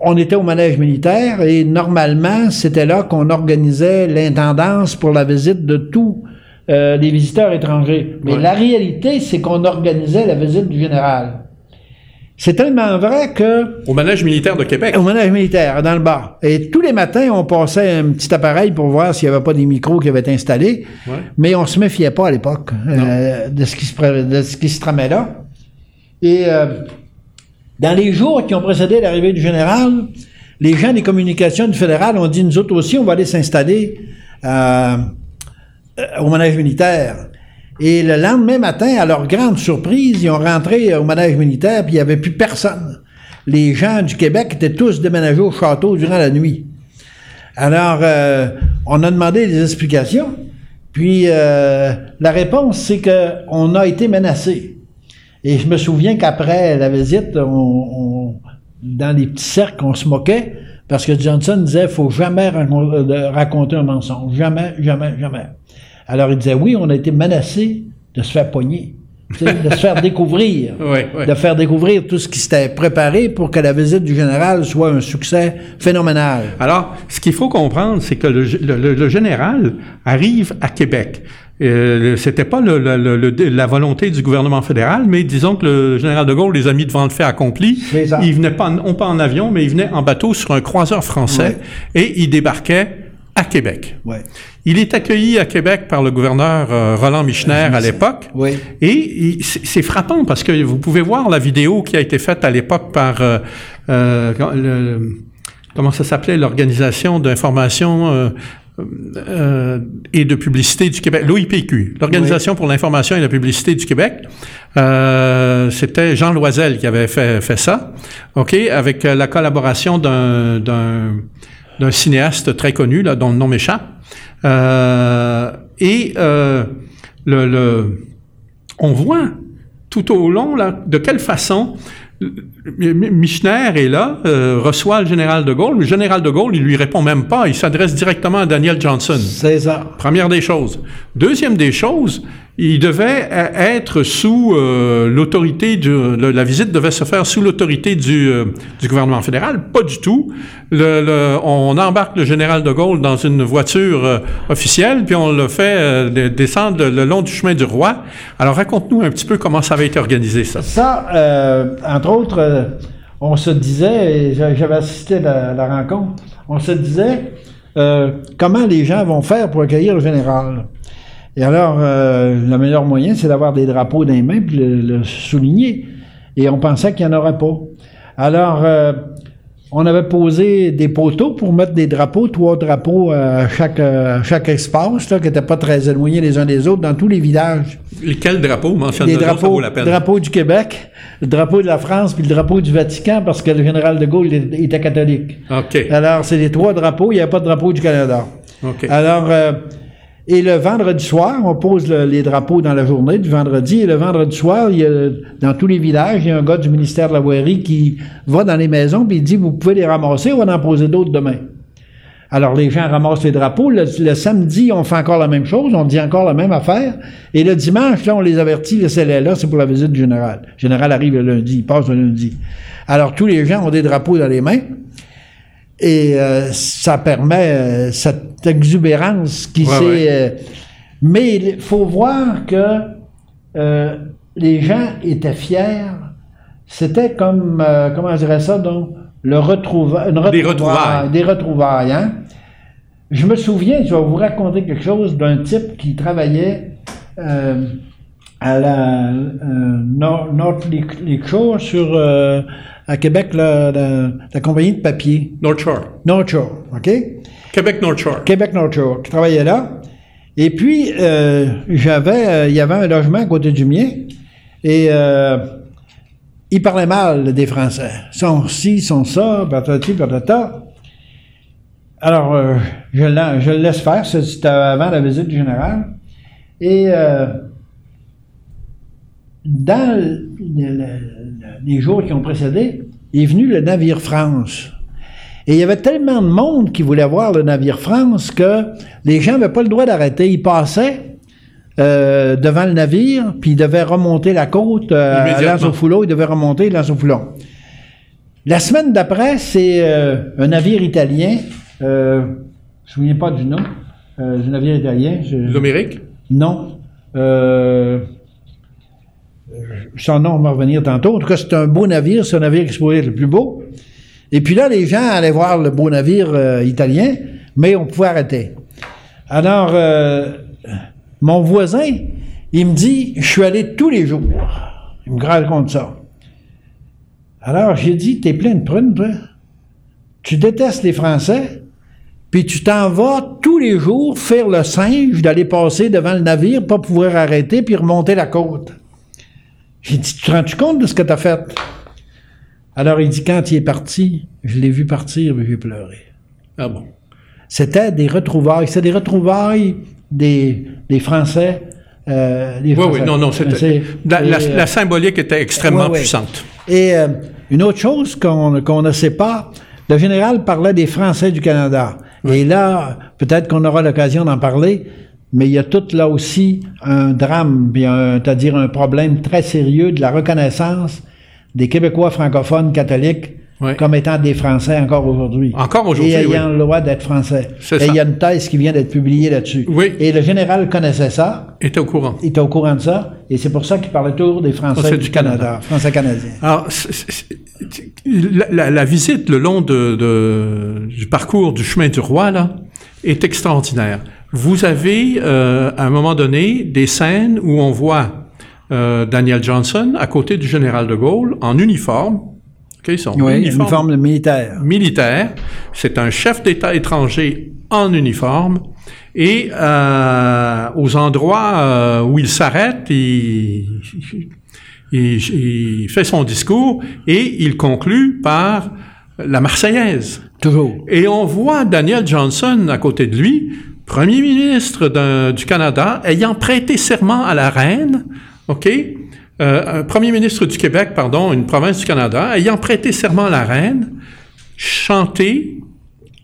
on était au manège militaire et normalement, c'était là qu'on organisait l'intendance pour la visite de tous euh, les visiteurs étrangers. Mais la réalité, c'est qu'on organisait la visite du général. C'est tellement vrai que... Au manège militaire de Québec. Au manège militaire, dans le bar. Et tous les matins, on passait un petit appareil pour voir s'il n'y avait pas des micros qui avaient été installés. Mais on se méfiait pas à l'époque euh, de, ce qui se, de ce qui se tramait là. Et euh, dans les jours qui ont précédé l'arrivée du général, les gens des communications du fédéral ont dit, nous autres aussi, on va aller s'installer euh, au manège militaire. Et le lendemain matin, à leur grande surprise, ils ont rentré au manège militaire, puis il n'y avait plus personne. Les gens du Québec étaient tous déménagés au château durant la nuit. Alors, euh, on a demandé des explications, puis euh, la réponse, c'est qu'on a été menacé. Et je me souviens qu'après la visite, dans les petits cercles, on se moquait, parce que Johnson disait, faut jamais raconter un mensonge. Jamais, jamais, jamais. Alors il disait, oui, on a été menacé de se faire pogner. De se faire découvrir, de faire découvrir tout ce qui s'était préparé pour que la visite du général soit un succès phénoménal. Alors, ce qu'il faut comprendre, c'est que le, général arrive à Québec. Euh, c'était pas la volonté du gouvernement fédéral, mais disons que le général de Gaulle les a mis devant le fait accompli. Il venait pas, non pas en avion, mais il venait en bateau sur un croiseur français et il débarquait à Québec. Ouais. Il est accueilli à Québec par le gouverneur euh, Roland Michner à l'époque. Oui. Et c'est frappant parce que vous pouvez voir la vidéo qui a été faite à l'époque par euh, euh le, comment ça s'appelait l'organisation d'information euh, euh, et de publicité du Québec, l'OIPQ, l'Organisation pour l'information et la publicité du Québec. Euh, C'était Jean Loisel qui avait fait, fait ça, ok, avec la collaboration d'un d'un cinéaste très connu, là, dont le nom m'échappe. Euh, et euh, le, le, on voit tout au long là, de quelle façon Michner est là, euh, reçoit le général de Gaulle. Le général de Gaulle, il lui répond même pas. Il s'adresse directement à Daniel Johnson. C'est ça. Première des choses. Deuxième des choses, il devait être sous euh, l'autorité du... la visite devait se faire sous l'autorité du, euh, gouvernement fédéral. Pas du tout. On embarque le général de Gaulle dans une voiture euh, officielle, puis on le fait descendre le long du chemin du roi. Alors raconte-nous un petit peu comment ça avait été organisé, ça. Ça, entre autres, on se disait, j'avais assisté à la, rencontre, on se disait comment les gens vont faire pour accueillir le général? Et alors, euh, le meilleur moyen, c'est d'avoir des drapeaux dans les mains puis le, souligner. Et on pensait qu'il n'y en aurait pas. Alors, euh, on avait posé des poteaux pour mettre des drapeaux, trois drapeaux à chaque, chaque espace, là, qui n'étaient pas très éloignés les uns des autres, dans tous les villages. Lesquels drapeaux? Mentionne les drapeaux, la peine. drapeau du Québec, le drapeau de la France, puis le drapeau du Vatican, parce que le général de Gaulle était catholique. OK. Alors, c'est les trois drapeaux, il n'y a pas de drapeau du Canada. OK. Alors... Euh, et le vendredi soir, on pose les drapeaux dans la journée du vendredi. Et le vendredi soir, il y a, dans tous les villages, il y a un gars du ministère de la Voirie qui va dans les maisons et il dit, vous pouvez les ramasser, on va en poser d'autres demain. Alors les gens ramassent les drapeaux. Le, samedi, on fait encore la même chose, on dit encore la même affaire. Et le dimanche, là, on les avertit, laissez-les là, c'est pour la visite du général. Le général arrive le lundi, il passe le lundi. Alors tous les gens ont des drapeaux dans les mains. Et euh, ça permet euh, cette exubérance qui s'est... Euh, mais il faut voir que les gens étaient fiers. C'était comme, comment je dirais ça, donc, le retrouva une des retrouvailles. Des retrouvailles, hein? Je me souviens, je vais vous raconter quelque chose d'un type qui travaillait à la North Lake Shore sur à Québec, la, la, compagnie de papier. North Shore. North Shore, OK? Québec North Shore. Québec North Shore, qui travaillait là. Et puis, euh, j'avais, euh, il y avait un logement à côté du mien, et euh, il parlait mal des Français. Sont ci, sont ça, patati, patata. Alors, je, je, le laisse faire, c'était avant la visite du général. Et dans les jours qui ont précédé, est venu le navire France. Et il y avait tellement de monde qui voulait voir le navire France que les gens n'avaient pas le droit d'arrêter. Ils passaient euh, devant le navire, puis ils devaient remonter la côte euh, à Lanse-au-Foulon. Ils devaient remonter Lanse-au-Foulon. La semaine d'après, c'est euh, un navire italien. Euh, je ne me souviens pas du nom. Du navire italien. L'Amérique? Non. Euh, son nom va revenir tantôt. En tout cas, c'est un beau navire. C'est un navire qui se le plus beau. Et puis là, les gens allaient voir le beau navire euh, italien, mais on pouvait arrêter. Alors, euh, mon voisin, il me dit, je suis allé tous les jours. Il me raconte ça. Alors, j'ai dit, t'es plein de prunes, toi. Tu détestes les Français, puis tu t'en vas tous les jours faire le singe d'aller passer devant le navire, pas pouvoir arrêter, puis remonter la côte. J'ai dit, tu te rends-tu compte de ce que tu as fait? Alors, il dit, quand il est parti, je l'ai vu partir, mais j'ai pleuré. Ah bon? C'était des retrouvailles. C'était des retrouvailles des, des Français. Euh, oui, oui, non, non. C'était, la, la, la, euh, symbolique était extrêmement puissante. Et euh, une autre chose qu'on qu'on ne sait pas, le général parlait des Français du Canada. Oui. Et là, peut-être qu'on aura l'occasion d'en parler, mais il y a tout là aussi un drame, c'est-à-dire un problème très sérieux de la reconnaissance des Québécois francophones catholiques oui. comme étant des Français encore aujourd'hui. Encore aujourd'hui, Et ayant oui. le droit d'être Français. Et il y a une thèse qui vient d'être publiée là-dessus. Oui. Et le général connaissait ça. Il était au courant. Il était au courant de ça. Et c'est pour ça qu'il parlait toujours des Français, Français du, du Canada. Canada. Français canadiens. Alors, la, la- la visite le long de, de- du parcours du chemin du roi, là, est extraordinaire. Vous avez, euh, à un moment donné, des scènes où on voit euh, Daniel Johnson à côté du général de Gaulle en uniforme. OK, ils sont Oui, uniforme uniforme militaire. militaire. C'est un chef d'État étranger en uniforme. Et euh, aux endroits euh, où il s'arrête, il, il, il fait son discours et il conclut par la Marseillaise. Toujours. Et on voit Daniel Johnson à côté de lui, premier ministre du Canada, ayant prêté serment à la reine, OK? Euh, un premier ministre du Québec, pardon, une province du Canada, ayant prêté serment à la reine, chanter,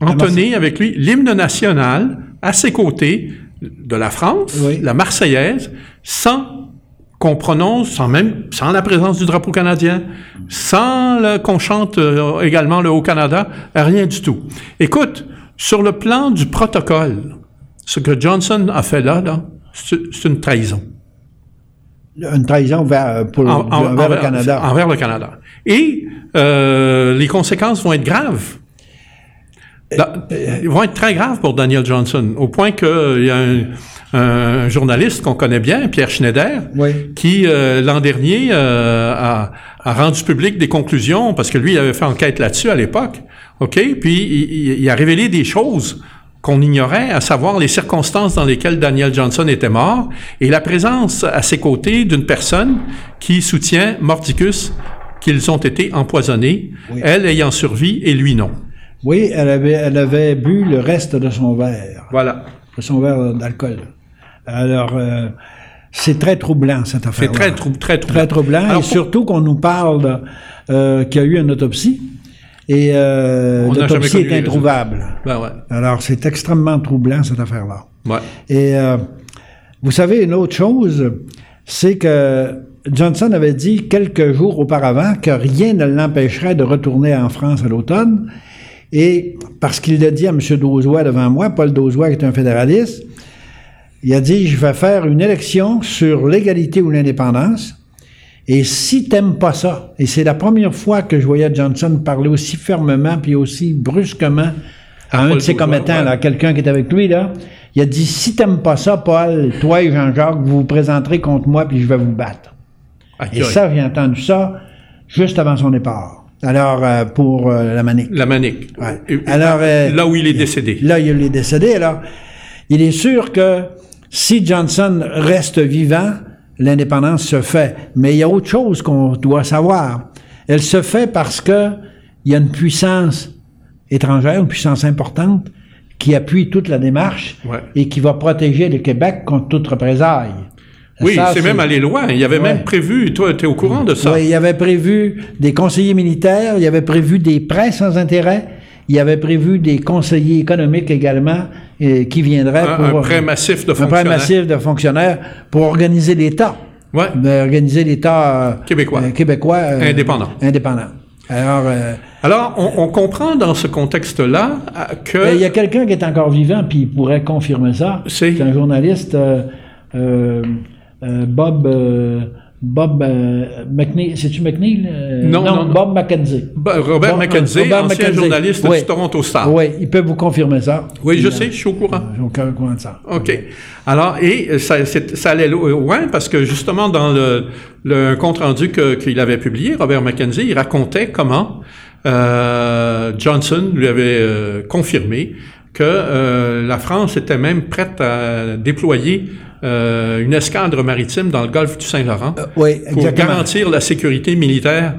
entonner avec lui l'hymne national à ses côtés de la France, Oui. la Marseillaise, sans qu'on prononce, sans même, sans la présence du drapeau canadien, sans qu'on chante euh, également le Haut-Canada, rien du tout. Écoute, sur le plan du protocole, ce que Johnson a fait là, là, c'est une trahison. Une trahison vers, pour, En- en- vers le Canada. Envers le Canada. Et euh, les conséquences vont être graves. Là, ils vont être très graves pour Daniel Johnson, au point qu'il y a un, un journaliste qu'on connaît bien, Pierre Schneider, Oui. qui euh, l'an dernier euh, a, a rendu public des conclusions, parce que lui, il avait fait enquête là-dessus à l'époque, OK? Puis il, il- il a révélé des choses qu'on ignorait, à savoir les circonstances dans lesquelles Daniel Johnson était mort et la présence à ses côtés d'une personne qui soutient Mordicus qu'ils ont été empoisonnés, Oui. elle ayant survécu et lui non. Oui, elle avait, elle avait bu le reste de son verre, Voilà. de son verre d'alcool. Alors, euh, c'est très troublant, cette affaire C'est très, trou- très troublant. Très troublant, Alors, et surtout qu'on nous parle euh, qu'il y a eu une autopsie, et euh, l'autopsie est introuvable. Ben ouais. Alors, c'est extrêmement troublant, cette affaire-là. Ouais. Et euh, vous savez, une autre chose, c'est que Johnson avait dit quelques jours auparavant que rien ne l'empêcherait de retourner en France à l'automne. Et parce qu'il l'a dit à M. Dauzois devant moi, Paul Dauzois qui est un fédéraliste, il a dit, je vais faire une élection sur l'égalité ou l'indépendance. Et si t'aimes pas ça, et c'est la première fois que je voyais Johnson parler aussi fermement puis aussi brusquement à un de ses commettants, ouais. là, quelqu'un qui est avec lui, là, il a dit, si t'aimes pas ça, Paul, toi et Jean-Jacques, vous vous présenterez contre moi puis je vais vous battre. Et ça, j'ai entendu ça juste avant son départ. Alors, euh, pour euh, la manique. La manique. Ouais. Et- Alors, euh, là où il est décédé. Là, il est décédé. Alors, il est sûr que si Johnson reste vivant, l'indépendance se fait. Mais il y a autre chose qu'on doit savoir. Elle se fait parce que il y a une puissance étrangère, une puissance importante, qui appuie toute la démarche Ouais. et qui va protéger le Québec contre toute représailles. Oui, c'est même allé loin. Il y avait Ouais. même prévu, toi, tu es au courant de ça. Oui, il avait prévu des conseillers militaires, il avait prévu des prêts sans intérêt, il avait prévu des conseillers économiques également euh, qui viendraient Un, pour un prêt massif de un prêt fonctionnaires. massif de fonctionnaires pour organiser l'État, Ouais. Euh, organiser l'État euh, Québécois. québécois Indépendant. indépendant. Alors, Alors, on, comprend dans ce contexte-là que... Il y a quelqu'un qui est encore vivant, puis il pourrait confirmer ça. C'est un journaliste, euh, euh, Bob... Bob McNeil, c'est-tu McNeil? non, non, Bob McKenzie. Robert McKenzie, ancien journaliste du Toronto Star. Oui, il peut vous confirmer ça. Oui, je sais, je suis au courant. je suis au courant de ça. OK. Alors, et ça, ça allait loin parce que justement, dans le, le compte-rendu qu'il avait publié, Robert McKenzie, il racontait comment euh, Johnson lui avait euh, confirmé que euh, la France était même prête à déployer une escadre maritime dans le golfe du Saint-Laurent pour garantir la sécurité militaire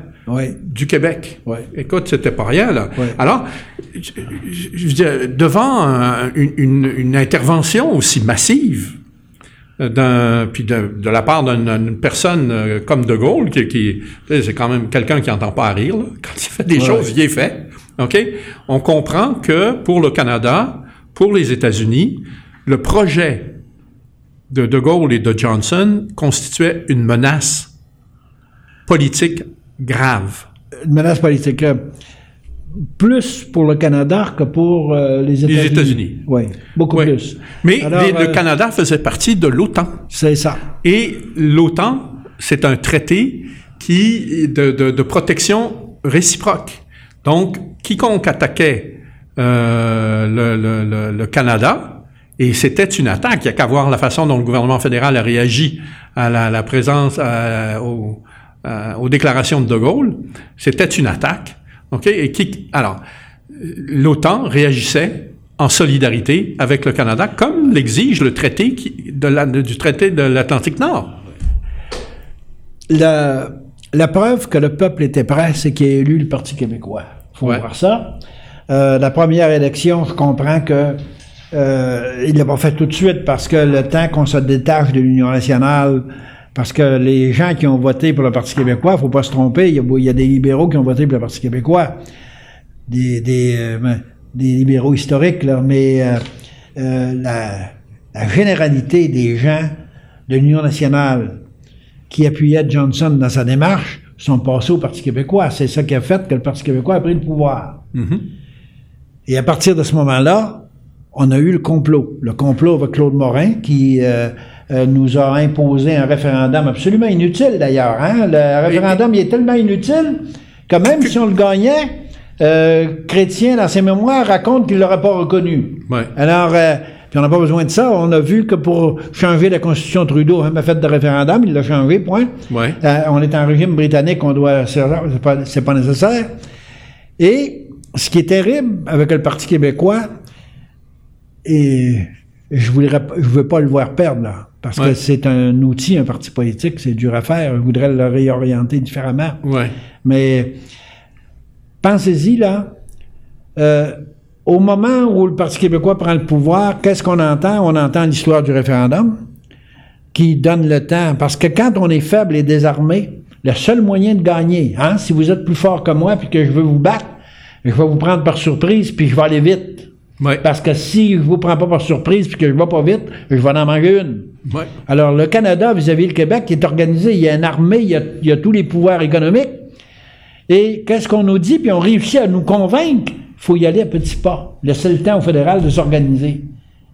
du Québec. Écoute, c'était pas rien, là. Alors, je, veux dire, devant une, une, intervention aussi massive, d'un puis de, de, la part d'une personne euh, comme De Gaulle qui, qui c'est quand même quelqu'un qui n'entend pas à rire là. quand il fait des choses il est fait ok? On comprend que pour le Canada pour les États-Unis le projet de De Gaulle et de Johnson constituait une menace politique grave une menace politique plus pour le Canada que pour euh, les États-Unis. Les États-Unis. Oui, beaucoup plus. Mais le euh, Canada faisait partie de l'OTAN. C'est ça. Et l'OTAN, c'est un traité qui de, de, de, protection réciproque. Donc, quiconque attaquait euh, le, le, le, Canada, et c'était une attaque, il n'y a qu'à voir la façon dont le gouvernement fédéral a réagi à la, la présence, au, aux déclarations de De Gaulle, c'était une attaque. OK? Et qui, alors, l'OTAN réagissait en solidarité avec le Canada, comme l'exige le traité de du traité de l'Atlantique Nord. La, la, preuve que le peuple était prêt, c'est qu'il a élu le Parti québécois. Il faut voir ça. Euh, la première élection, je comprends que euh, il l'a pas fait tout de suite parce que le temps qu'on se détache de l'Union nationale, parce que les gens qui ont voté pour le Parti québécois, faut pas se tromper, il y, a, des libéraux qui ont voté pour le Parti québécois, des, des, euh, ben, des libéraux historiques, là, mais euh, euh, la, la, généralité des gens de l'Union nationale qui appuyaient Johnson dans sa démarche sont passés au Parti québécois. C'est ça qui a fait que le Parti québécois a pris le pouvoir. Mm-hmm. Et à partir de ce moment-là, on a eu le complot. Le complot avec Claude Morin qui euh, nous a imposé un référendum absolument inutile d'ailleurs. Hein? Le référendum, il est tellement inutile que même si on le gagnait, euh, Chrétien, dans ses mémoires, raconte qu'il ne l'aurait pas reconnu. Alors, euh, puis on n'a pas besoin de ça. On a vu que pour changer la constitution Trudeau, hein, fait de référendum, il l'a changé, point. on est en régime britannique, on doit, c'est pas, pas nécessaire. Et ce qui est terrible avec le Parti québécois, et je ne je veux pas le voir perdre là. Parce que c'est un outil, un parti politique, c'est dur à faire. Je voudrais le réorienter différemment. Ouais. Mais pensez-y, là. Euh, au moment où le Parti québécois prend le pouvoir, qu'est-ce qu'on entend? On entend l'histoire du référendum qui donne le temps. Parce que quand on est faible et désarmé, le seul moyen de gagner, hein, si vous êtes plus fort que moi puis que je veux vous battre, je vais vous prendre par surprise puis je vais aller vite. Parce que si je vous prends pas par surprise puis que je vais pas vite, je vais en manger une. Alors, le Canada vis-à-vis le Québec est organisé. Il y a une armée, il y a, tous les pouvoirs économiques. Et qu'est-ce qu'on nous dit? Puis on réussit à nous convaincre. Il faut y aller à petits pas. Laisser le temps au fédéral de s'organiser.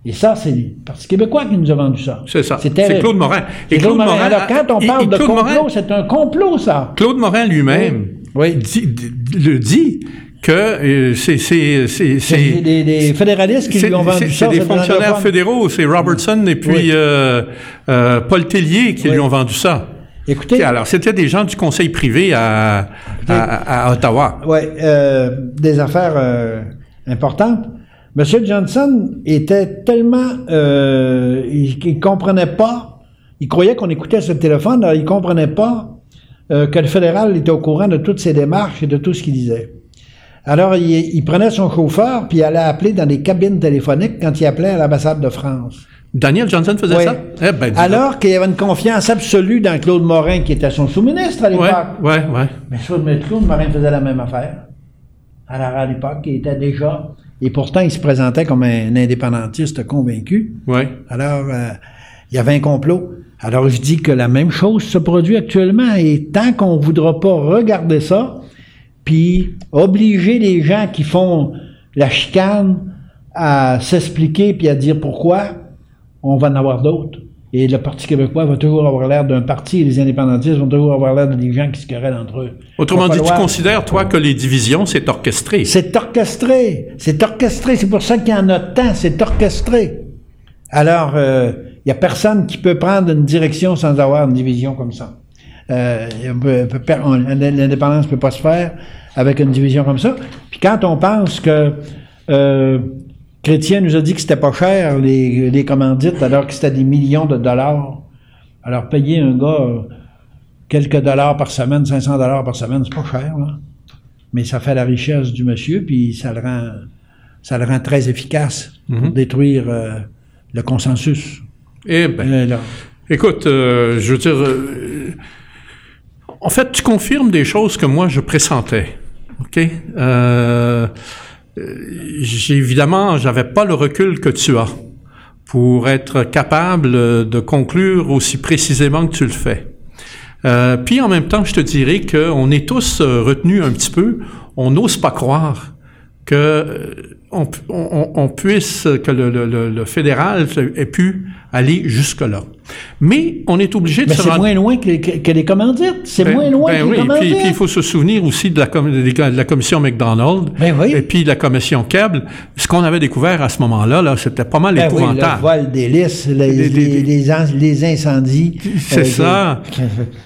Et ça, c'est le Parti québécois qui nous a vendu ça. C'est ça. C'est Claude Morin. Et Claude, Morin, alors, quand on parle de complot, c'est un complot, ça. Claude Morin lui-même oui. le dit que euh, c'est c'est des, des, fédéralistes qui lui ont vendu ça. C'est des fonctionnaires fédéraux, c'est Robertson et puis euh, euh, Paul Tellier qui lui ont vendu ça. Écoutez, alors c'était des gens du conseil privé à, à, Ottawa. Oui, euh, des affaires euh, importantes. Monsieur Johnson était tellement, euh, il, il, comprenait pas, il croyait qu'on écoutait ce téléphone, alors il comprenait pas que le fédéral était au courant de toutes ses démarches et de tout ce qu'il disait. Alors, il, prenait son chauffeur, puis il allait appeler dans des cabines téléphoniques quand il appelait à l'ambassade de France. Daniel Johnson faisait ça? Eh ben, Alors qu'il y avait une confiance absolue dans Claude Morin, qui était son sous-ministre à l'époque. Oui, oui, oui. Mais Claude Morin faisait la même affaire. Alors, à l'époque, il était déjà... Et pourtant, il se présentait comme un indépendantiste convaincu. Oui. Alors, euh, il y avait un complot. Alors, je dis que la même chose se produit actuellement. Et tant qu'on ne voudra pas regarder ça, puis obliger les gens qui font la chicane à s'expliquer puis à dire pourquoi, on va en avoir d'autres. Et le Parti québécois va toujours avoir l'air d'un parti et les indépendantistes vont toujours avoir l'air de des gens qui se querellent entre eux. Autrement dit, tu considères, toi, que les divisions, c'est orchestré? C'est orchestré. C'est orchestré. C'est pour ça qu'il y en a tant. C'est orchestré. Alors, il euh, n'y a personne qui peut prendre une direction sans avoir une division comme ça. Euh, L'indépendance ne peut pas se faire avec une division comme ça. Puis quand on pense que euh, Chrétien nous a dit que c'était pas cher, les, les, commandites, alors que c'était des millions de dollars. Alors, payer un gars euh, quelques dollars par semaine, 500 dollars par semaine, c'est pas cher, là. Mais ça fait la richesse du monsieur, puis ça le rend, ça le rend très efficace pour mhm. détruire euh, le consensus. Eh ben, écoute, euh, je veux dire, en fait, tu confirmes des choses que moi je pressentais. OK? Euh, évidemment, j'avais pas le recul que tu as pour être capable de conclure aussi précisément que tu le fais. Euh, puis en même temps, je te dirais qu'on est tous euh, retenus un petit peu. On n'ose pas croire que euh, on, puisse que le, fédéral ait pu aller jusque là. Mais on est obligé de se c'est moins loin que, que, les commandites. C'est ben, moins loin ben que oui. les commandites. Puis, puis il faut se souvenir aussi de la, de la commission McDonald ben oui. et puis la commission Cable. Ce qu'on avait découvert à ce moment-là, là, c'était pas mal ben épouvantable. Oui, le voile d'hélice, les, les, les, les, incendies. C'est euh, ça.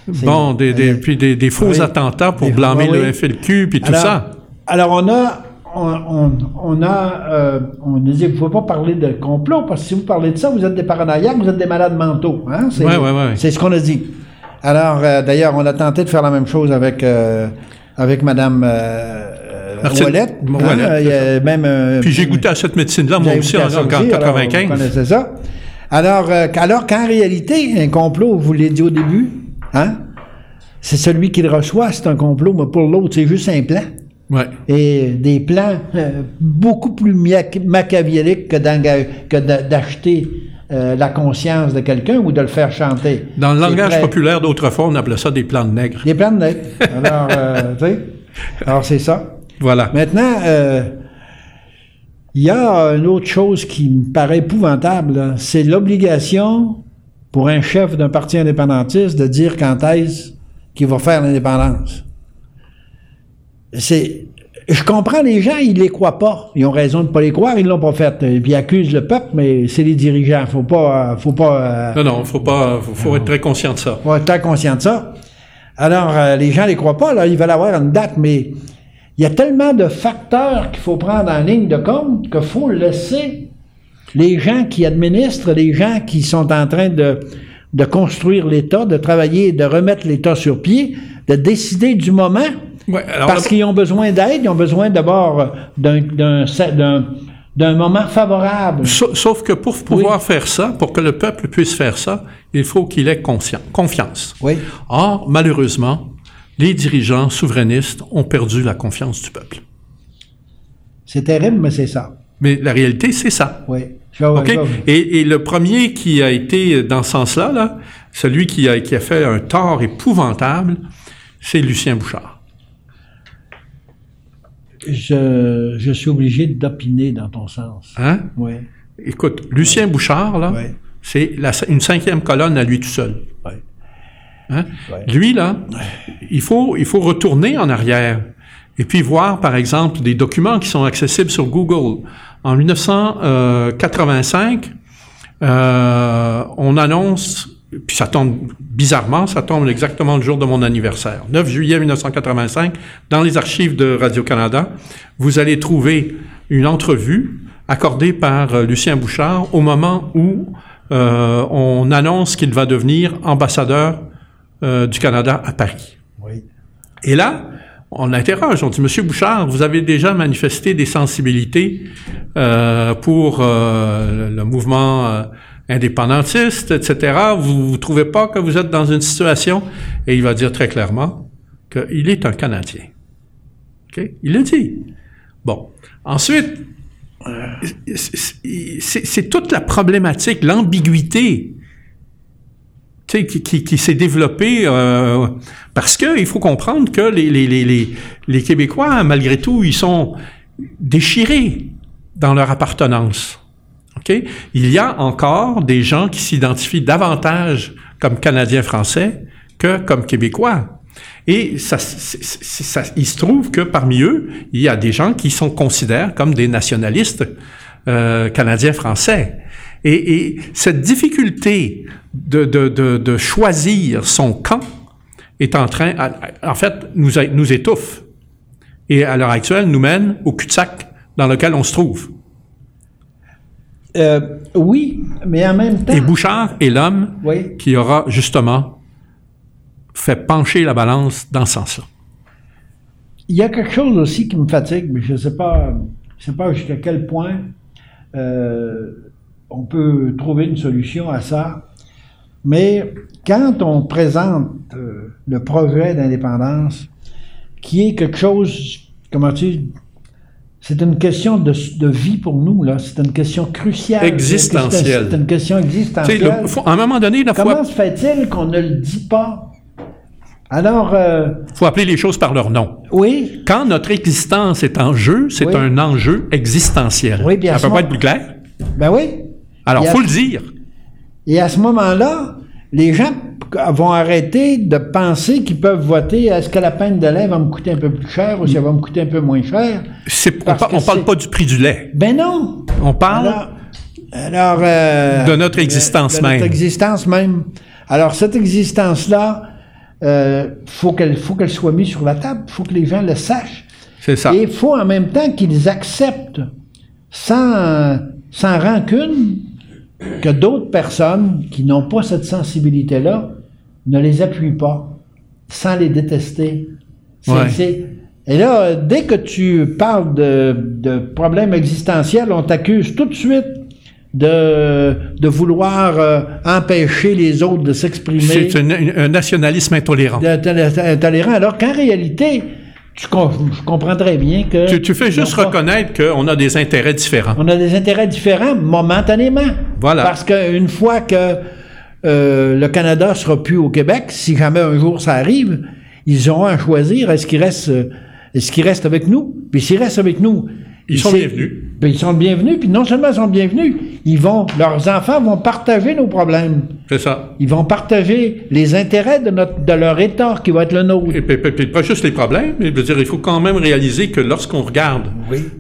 bon, des, des, puis des, des faux attentats pour blâmer le FLQ, puis tout ça. Alors on a on, on, a, euh, on vous ne pouvez pas parler de complot, parce que si vous parlez de ça, vous êtes des paranoïaques, vous êtes des malades mentaux. Hein? C'est, ouais, ouais, ce qu'on a dit. Alors, euh, d'ailleurs, on a tenté de faire la même chose avec, euh, avec Mme euh, Ouellette. Hein? même, Puis j'ai goûté à cette médecine-là, moi aussi, en, 1995. C'est ça. Alors, alors qu'en réalité, un complot, vous l'avez dit au début, hein? c'est celui qui le reçoit, c'est un complot, mais pour l'autre, c'est juste un plan. Et des plans euh, beaucoup plus machiavéliques que d'acheter euh, la conscience de quelqu'un ou de le faire chanter. Dans le langage populaire d'autrefois, on appelait ça des plans de nègres. Des plans de nègres. Alors, euh, tu sais, alors c'est ça. Voilà. Maintenant, il y a une autre chose qui me paraît épouvantable, c'est l'obligation pour un chef d'un parti indépendantiste de dire quand est-ce qu'il va faire l'indépendance c'est je comprends les gens, ils les croient pas. Ils ont raison de pas les croire, ils l'ont pas fait. Et puis ils accusent le peuple, mais c'est les dirigeants. Faut pas, faut pas. Euh, non, non, faut pas, faut, être très conscient de ça. Faut être très conscient de ça. Alors euh, les gens les croient pas. Là, ils veulent avoir une date, mais il y a tellement de facteurs qu'il faut prendre en ligne de compte qu'il faut laisser les gens qui administrent, les gens qui sont en train de de construire l'État, de travailler, de remettre l'État sur pied, de décider du moment parce qu'ils ont besoin d'aide, ils ont besoin d'abord d'un d'un moment favorable. Sauf que pour pouvoir faire ça, pour que le peuple puisse faire ça, il faut qu'il ait confiance. Oui. Or, malheureusement, les dirigeants souverainistes ont perdu la confiance du peuple. C'est terrible, mais c'est ça. Mais la réalité, c'est ça. Oui. OK? Et, et, le premier qui a été dans ce sens-là, là, celui qui a, qui a fait un tort épouvantable, c'est Lucien Bouchard je, je suis obligé d'opiner dans ton sens. Hein? Oui. Écoute, Lucien Bouchard, là, c'est une cinquième colonne à lui tout seul. Oui. Hein? Lui, là, il faut, il faut retourner en arrière et puis voir, par exemple, des documents qui sont accessibles sur Google. En 1985, euh, on annonce puis ça tombe bizarrement, ça tombe exactement le jour de mon anniversaire. 9 juillet 1985, dans les archives de Radio-Canada, vous allez trouver une entrevue accordée par euh, Lucien Bouchard au moment où euh, on annonce qu'il va devenir ambassadeur euh, du Canada à Paris. Oui. Et là, on interroge, on dit, Monsieur Bouchard, vous avez déjà manifesté des sensibilités pour le mouvement indépendantiste, etc. Vous ne trouvez pas que vous êtes dans une situation, et il va dire très clairement qu'il est un Canadien. OK? Il le dit. Bon. Ensuite, c'est toute la problématique, l'ambiguïté. qui, qui, qui s'est développé euh, parce que il faut comprendre que les, les, les, les, Québécois, malgré tout, ils sont déchirés dans leur appartenance. Okay? Il y a encore des gens qui s'identifient davantage comme Canadiens français que comme Québécois. Et ça, il se trouve que parmi eux, il y a des gens qui sont considérés comme des nationalistes euh, canadiens français. Et, et, cette difficulté de, de, de, de, choisir son camp est en train, en fait, nous, nous étouffe. Et à l'heure actuelle, nous mène au cul-de-sac dans lequel on se trouve. Euh, oui, mais en même temps. Et Bouchard est l'homme qui aura justement fait pencher la balance dans ce sens-là. Il y a quelque chose aussi qui me fatigue, mais je ne sais pas, je sais pas jusqu'à quel point euh, on peut trouver une solution à ça. Mais quand on présente euh, le projet d'indépendance, qui est quelque chose, comment tu c'est une question de, de, vie pour nous, là. C'est une question cruciale. Existentielle. C'est une question existentielle. à un moment donné, la Comment se fait-il qu'on ne le dit pas? Alors. Euh, faut appeler les choses par leur nom. Oui. Quand notre existence est en jeu, c'est un enjeu existentiel. Oui, bien Ça peut pas être plus clair? Ben oui. Alors, faut le dire. Et à ce moment-là, les gens vont arrêter de penser qu'ils peuvent voter est-ce que la peine de lait va me coûter un peu plus cher ou si elle va me coûter un peu moins cher? on, ne parle pas du prix du lait. Ben non. On parle alors, euh, de notre existence même. De notre existence même. Alors cette existence-là, euh, faut qu'elle faut qu'elle soit mise sur la table. Il faut que les gens le sachent. C'est ça. Et il faut en même temps qu'ils acceptent sans sans rancune que d'autres personnes qui n'ont pas cette sensibilité-là ne les appuient pas sans les détester. Et là, dès que tu parles de, problèmes existentiels, on t'accuse tout de suite de, de vouloir euh, empêcher les autres de s'exprimer. C'est un, nationalisme intolérant. Intolérant, alors qu'en réalité, je, comprends très bien que... Tu, fais juste reconnaître qu'on a des intérêts différents. On a des intérêts différents momentanément. Voilà. Parce qu'une fois que euh, le Canada sera plus au Québec, si jamais un jour ça arrive, ils auront à choisir est-ce qu'ils restent, euh, est-ce qu'ils restent avec nous? Puis s'ils restent avec nous, ils sont bienvenus. Ben, ils sont bienvenus, puis non seulement ils sont bienvenus, ils vont, leurs enfants vont partager nos problèmes. C'est ça. Ils vont partager les intérêts de, notre, de leur État qui va être le nôtre. Et, puis, pas juste les problèmes, mais dire, il faut quand même réaliser que lorsqu'on regarde,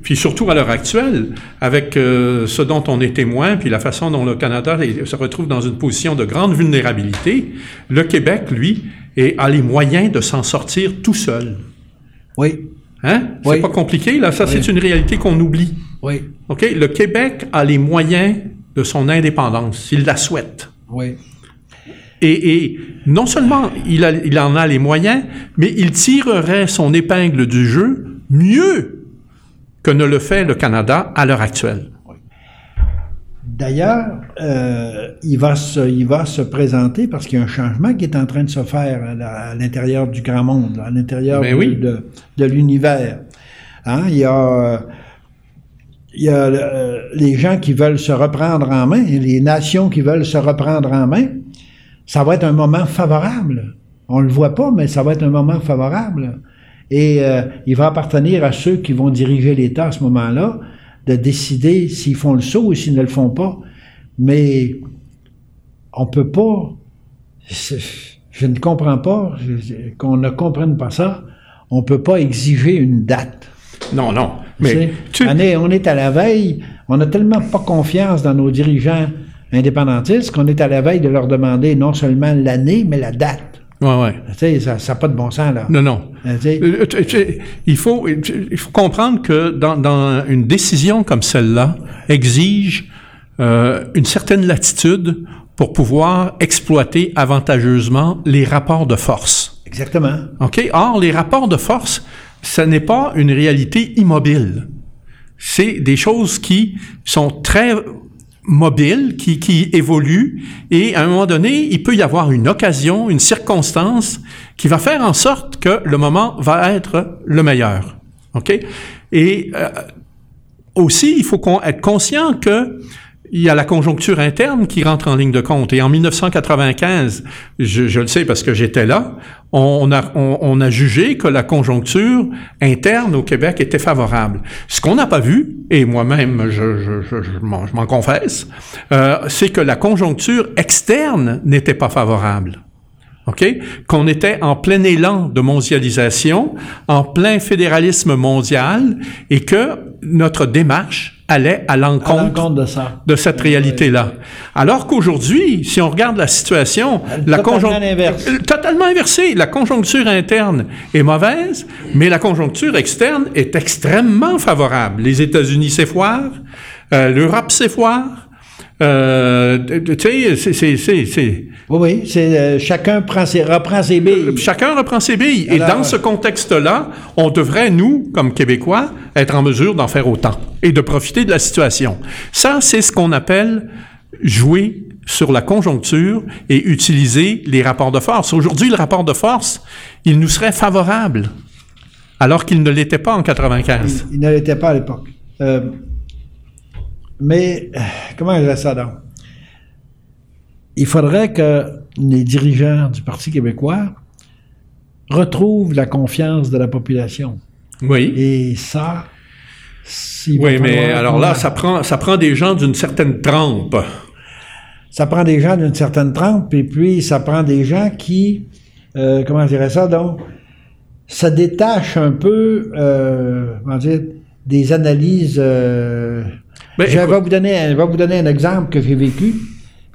puis surtout à l'heure actuelle, avec euh, ce dont on est témoin, puis la façon dont le Canada se retrouve dans une position de grande vulnérabilité, le Québec, lui, a les moyens de s'en sortir tout seul. Oui. Hein? C'est pas compliqué, là. Ça, c'est une réalité qu'on oublie. Oui. OK? Le Québec a les moyens de son indépendance, s'il la souhaite. Oui. Et, non seulement il, il en a les moyens, mais il tirerait son épingle du jeu mieux que ne le fait le Canada à l'heure actuelle. D'ailleurs, euh, il, va se, il va se présenter parce qu'il y a un changement qui est en train de se faire à, l'intérieur du grand monde, à l'intérieur ben de, de, l'univers. Hein? Il y a, il y a euh, les gens qui veulent se reprendre en main, les nations qui veulent se reprendre en main. Ça va être un moment favorable. On le voit pas, mais ça va être un moment favorable. Et euh, il va appartenir à ceux qui vont diriger l'État à ce moment-là de décider s'ils font le saut ou s'ils ne le font pas. Mais on peut pas, je ne comprends pas qu'on ne comprenne pas ça, on peut pas exiger une date. Non, non. Mais on, est, on est à la veille, on n'a tellement pas confiance dans nos dirigeants indépendantistes qu'on est à la veille de leur demander non seulement l'année, mais la date. Ouais, ouais. Tu sais, ça n'a pas de bon sens, là. Non, non. Euh, euh, il, faut, il faut comprendre que dans, dans une décision comme celle-là exige euh, une certaine latitude pour pouvoir exploiter avantageusement les rapports de force. Exactement. OK? Or, les rapports de force, ce n'est pas une réalité immobile. C'est des choses qui sont très mobile qui, qui évolue et à un moment donné, il peut y avoir une occasion, une circonstance qui va faire en sorte que le moment va être le meilleur. OK? Et euh, aussi, il faut être conscient que il y a la conjoncture interne qui rentre en ligne de compte. Et en 1995, je, je le sais parce que j'étais là, on a, on, a jugé que la conjoncture interne au Québec était favorable. Ce qu'on n'a pas vu, et moi-même je, je, je, je m'en confesse, euh, c'est que la conjoncture externe n'était pas favorable. OK? Qu'on était en plein élan de mondialisation, en plein fédéralisme mondial, et que notre démarche allait à l'encontre de, de, cette réalité-là. Alors qu'aujourd'hui, si on regarde la situation, la conjoncture euh, totalement inversée, la conjoncture interne est mauvaise, mais la conjoncture externe est extrêmement favorable. Les États-Unis s'effoirent, euh, l'Europe s'effoire, euh, tu sais, c'est, c'est, Oui, oui, c'est euh, chacun prend ses, reprend ses billes. Euh, chacun reprend ses billes. Et dans ce contexte-là, on devrait, nous, comme Québécois, être en mesure d'en faire autant et de profiter de la situation. Ça, c'est ce qu'on appelle jouer sur la conjoncture et utiliser les rapports de force. Aujourd'hui, le rapport de force, il nous serait favorable, alors qu'il ne l'était pas en 95. Il, il ne l'était pas à l'époque. Euh, mais, comment je ça donc? Il faudrait que les dirigeants du Parti québécois retrouvent la confiance de la population. Oui. Et ça, oui, mais alors là, ça prend, ça prend des gens d'une certaine trempe. Ça prend des gens d'une certaine trempe, et puis ça prend des gens qui, euh, comment dirais ça donc, ça détache un peu, euh, comment dire, des analyses euh, je, vais vous donner, vous donner un exemple que j'ai vécu.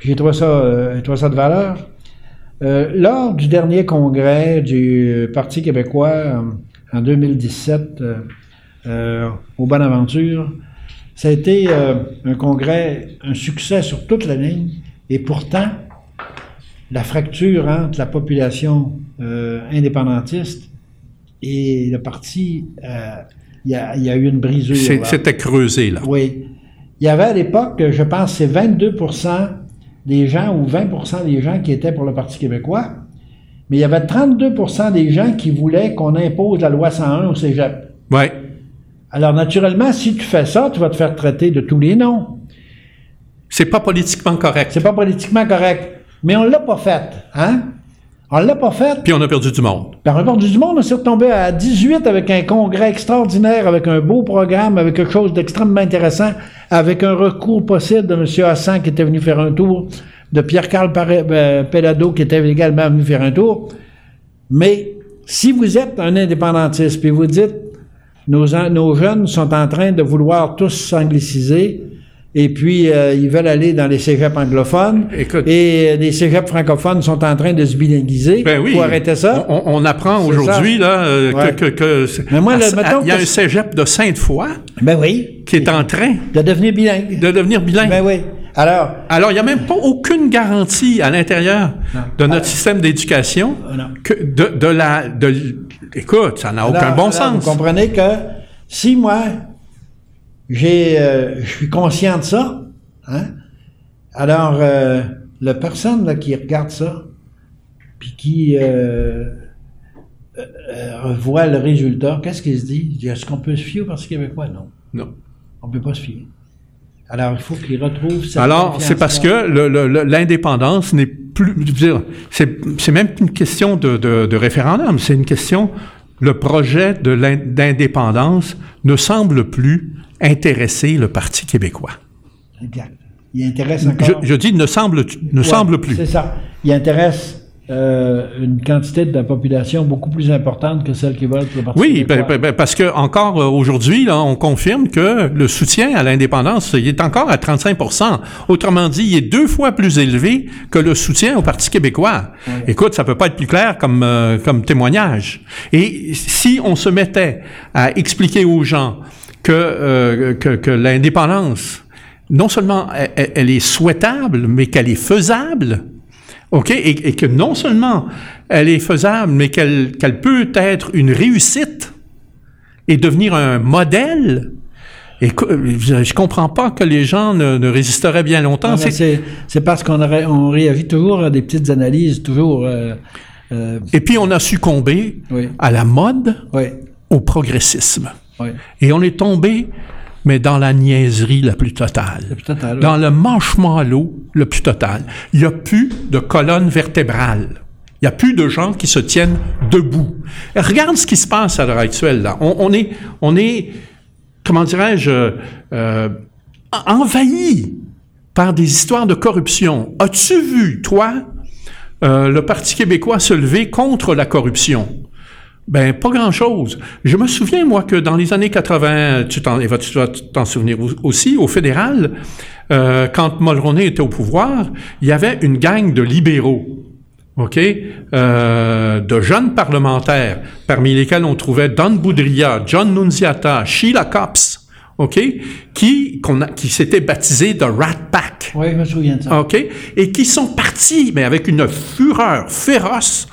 J'ai trouvé ça, euh, trouvé ça de valeur. Euh, lors du dernier congrès du Parti québécois euh, en 2017 au Bonaventure, ça a été un congrès, un succès sur toute la ligne, et pourtant, la fracture entre la population indépendantiste et le parti, il y, a, y, a, eu une brisure. C'était creusé, là. Oui. Il y avait à l'époque, je pense, c'est 22% des gens ou 20% des gens qui étaient pour le Parti québécois, mais il y avait 32% des gens qui voulaient qu'on impose la loi 101 au cégep. Oui. Alors, naturellement, si tu fais ça, tu vas te faire traiter de tous les noms. C'est pas politiquement correct. C'est pas politiquement correct. Mais on l'a pas fait, hein? On l'a pas fait. Puis on a perdu du monde. Puis on a perdu du monde. On s'est retombé à 18 avec un congrès extraordinaire, avec un beau programme, avec quelque chose d'extrêmement intéressant, avec un recours possible de M. Hassan qui était venu faire un tour, de Pierre-Carl euh, Pellado qui était également venu faire un tour. Mais si vous êtes un indépendantiste, puis vous dites, nos, nos jeunes sont en train de vouloir tous s'angliciser, et puis euh, ils veulent aller dans les cégeps anglophones. et euh, les cégeps francophones sont en train de se bilinguiser. Ben oui. Faut arrêter ça. On, apprend aujourd'hui là euh, que, que, Mais moi, il y a un cégep de Sainte-Foy. Ben oui. Qui est en train de devenir bilingue. De devenir bilingue. Ben oui. Alors, alors il n'y a même pas aucune garantie à l'intérieur de notre système d'éducation que de, de la de écoute, ça n'a aucun bon sens. Vous comprenez que si moi j'ai, euh, je suis conscient de ça. Hein? Alors, euh, la personne là, qui regarde ça, puis qui euh, voit le résultat, qu'est-ce qu'il se dit? Est-ce qu'on peut se fier au Parti québécois? Non. Non. On peut pas se fier. Alors, il faut qu'il retrouve cette Alors, c'est parce que l'indépendance n'est plus... C'est même une question de, de, de référendum, c'est une question... Le projet d'indépendance ne semble plus intéresser le Parti québécois. Exact. Il intéresse encore. Je, dis ne semble, ne semble plus. C'est ça. Il intéresse euh, une quantité de la population beaucoup plus importante que celle qui vote le Parti oui, ben, ben, parce que encore euh, aujourd'hui, on confirme que le soutien à l'indépendance il est encore à 35% Autrement dit, il est deux fois plus élevé que le soutien au Parti québécois. Écoute, ça peut pas être plus clair comme euh, comme témoignage. Et si on se mettait à expliquer aux gens euh, que, que, l'indépendance, non seulement elle, est souhaitable, mais qu'elle est faisable. OK? Et, que non seulement elle est faisable, mais qu'elle peut être une réussite et devenir un modèle. Et je comprends pas que les gens ne, résisteraient bien longtemps. C'est parce qu'on on réagit toujours à des petites analyses, toujours. Euh, euh, et puis on a succombé à la mode, au progressisme. Et on est tombé mais dans la niaiserie la plus totale. Le plus total, oui. Dans le manchement à l'eau le plus total. Il n'y a plus de colonne vertébrale. Il n'y a plus de gens qui se tiennent debout. Regarde ce qui se passe à l'heure actuelle. Là. On, on est, on est, comment dirais-je, euh, envahi par des histoires de corruption. As-tu vu, toi, euh, le Parti québécois se lever contre la corruption? Ben, pas grand-chose. Je me souviens, moi, que dans les années 80, tu t'en, tu dois t'en souvenir au- aussi, au fédéral, euh, quand Mulroney était au pouvoir, il y avait une gang de libéraux, OK, euh, de jeunes parlementaires, parmi lesquels on trouvait Don Boudria, John Nunziata, Sheila Copps, OK, qui, qu'on a, qui s'étaient baptisés de Rat Pack. Oui, je me souviens de ça. OK? Et qui sont partis, mais avec une fureur féroce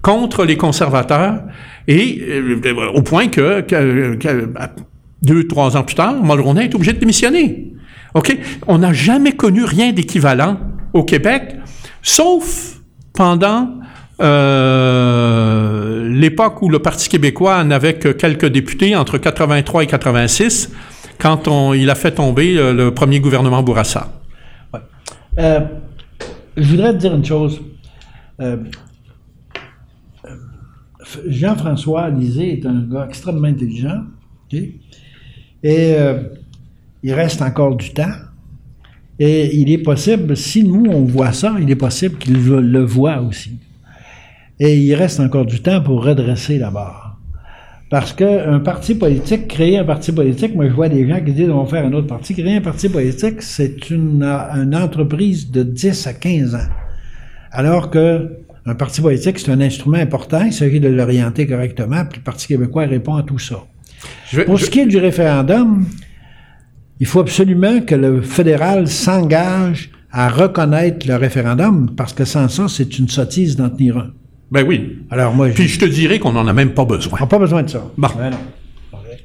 contre les conservateurs, et euh, au point que, deux, trois ans plus tard, Mulroney est obligé de démissionner. OK? On n'a jamais connu rien d'équivalent au Québec, sauf pendant euh, l'époque où le Parti québécois n'avait que quelques députés entre 83 et 86, quand il a fait tomber euh, le premier gouvernement Bourassa. Je voudrais te dire une chose. Jean-François Lisée est un gars extrêmement intelligent. Et euh, il reste encore du temps. Et il est possible, si nous on voit ça, il est possible qu'il le voit aussi. Et il reste encore du temps pour redresser la barre. Parce qu'un parti politique, créer un parti politique, moi je vois des gens qui disent on va faire un autre parti. Créer un parti politique, c'est une, une entreprise de 10 à 15 ans. Alors que un parti politique, c'est un instrument important, il s'agit de l'orienter correctement, puis le Parti québécois répond à tout ça. Je Pour je- ce qui est du référendum, il faut absolument que le fédéral s'engage à reconnaître le référendum, parce que sans ça, c'est une sottise d'en tenir un. Ben oui. Alors moi, Puis je te dirais qu'on n'en a même pas besoin. n'ai pas besoin de ça. Bon. Ben non.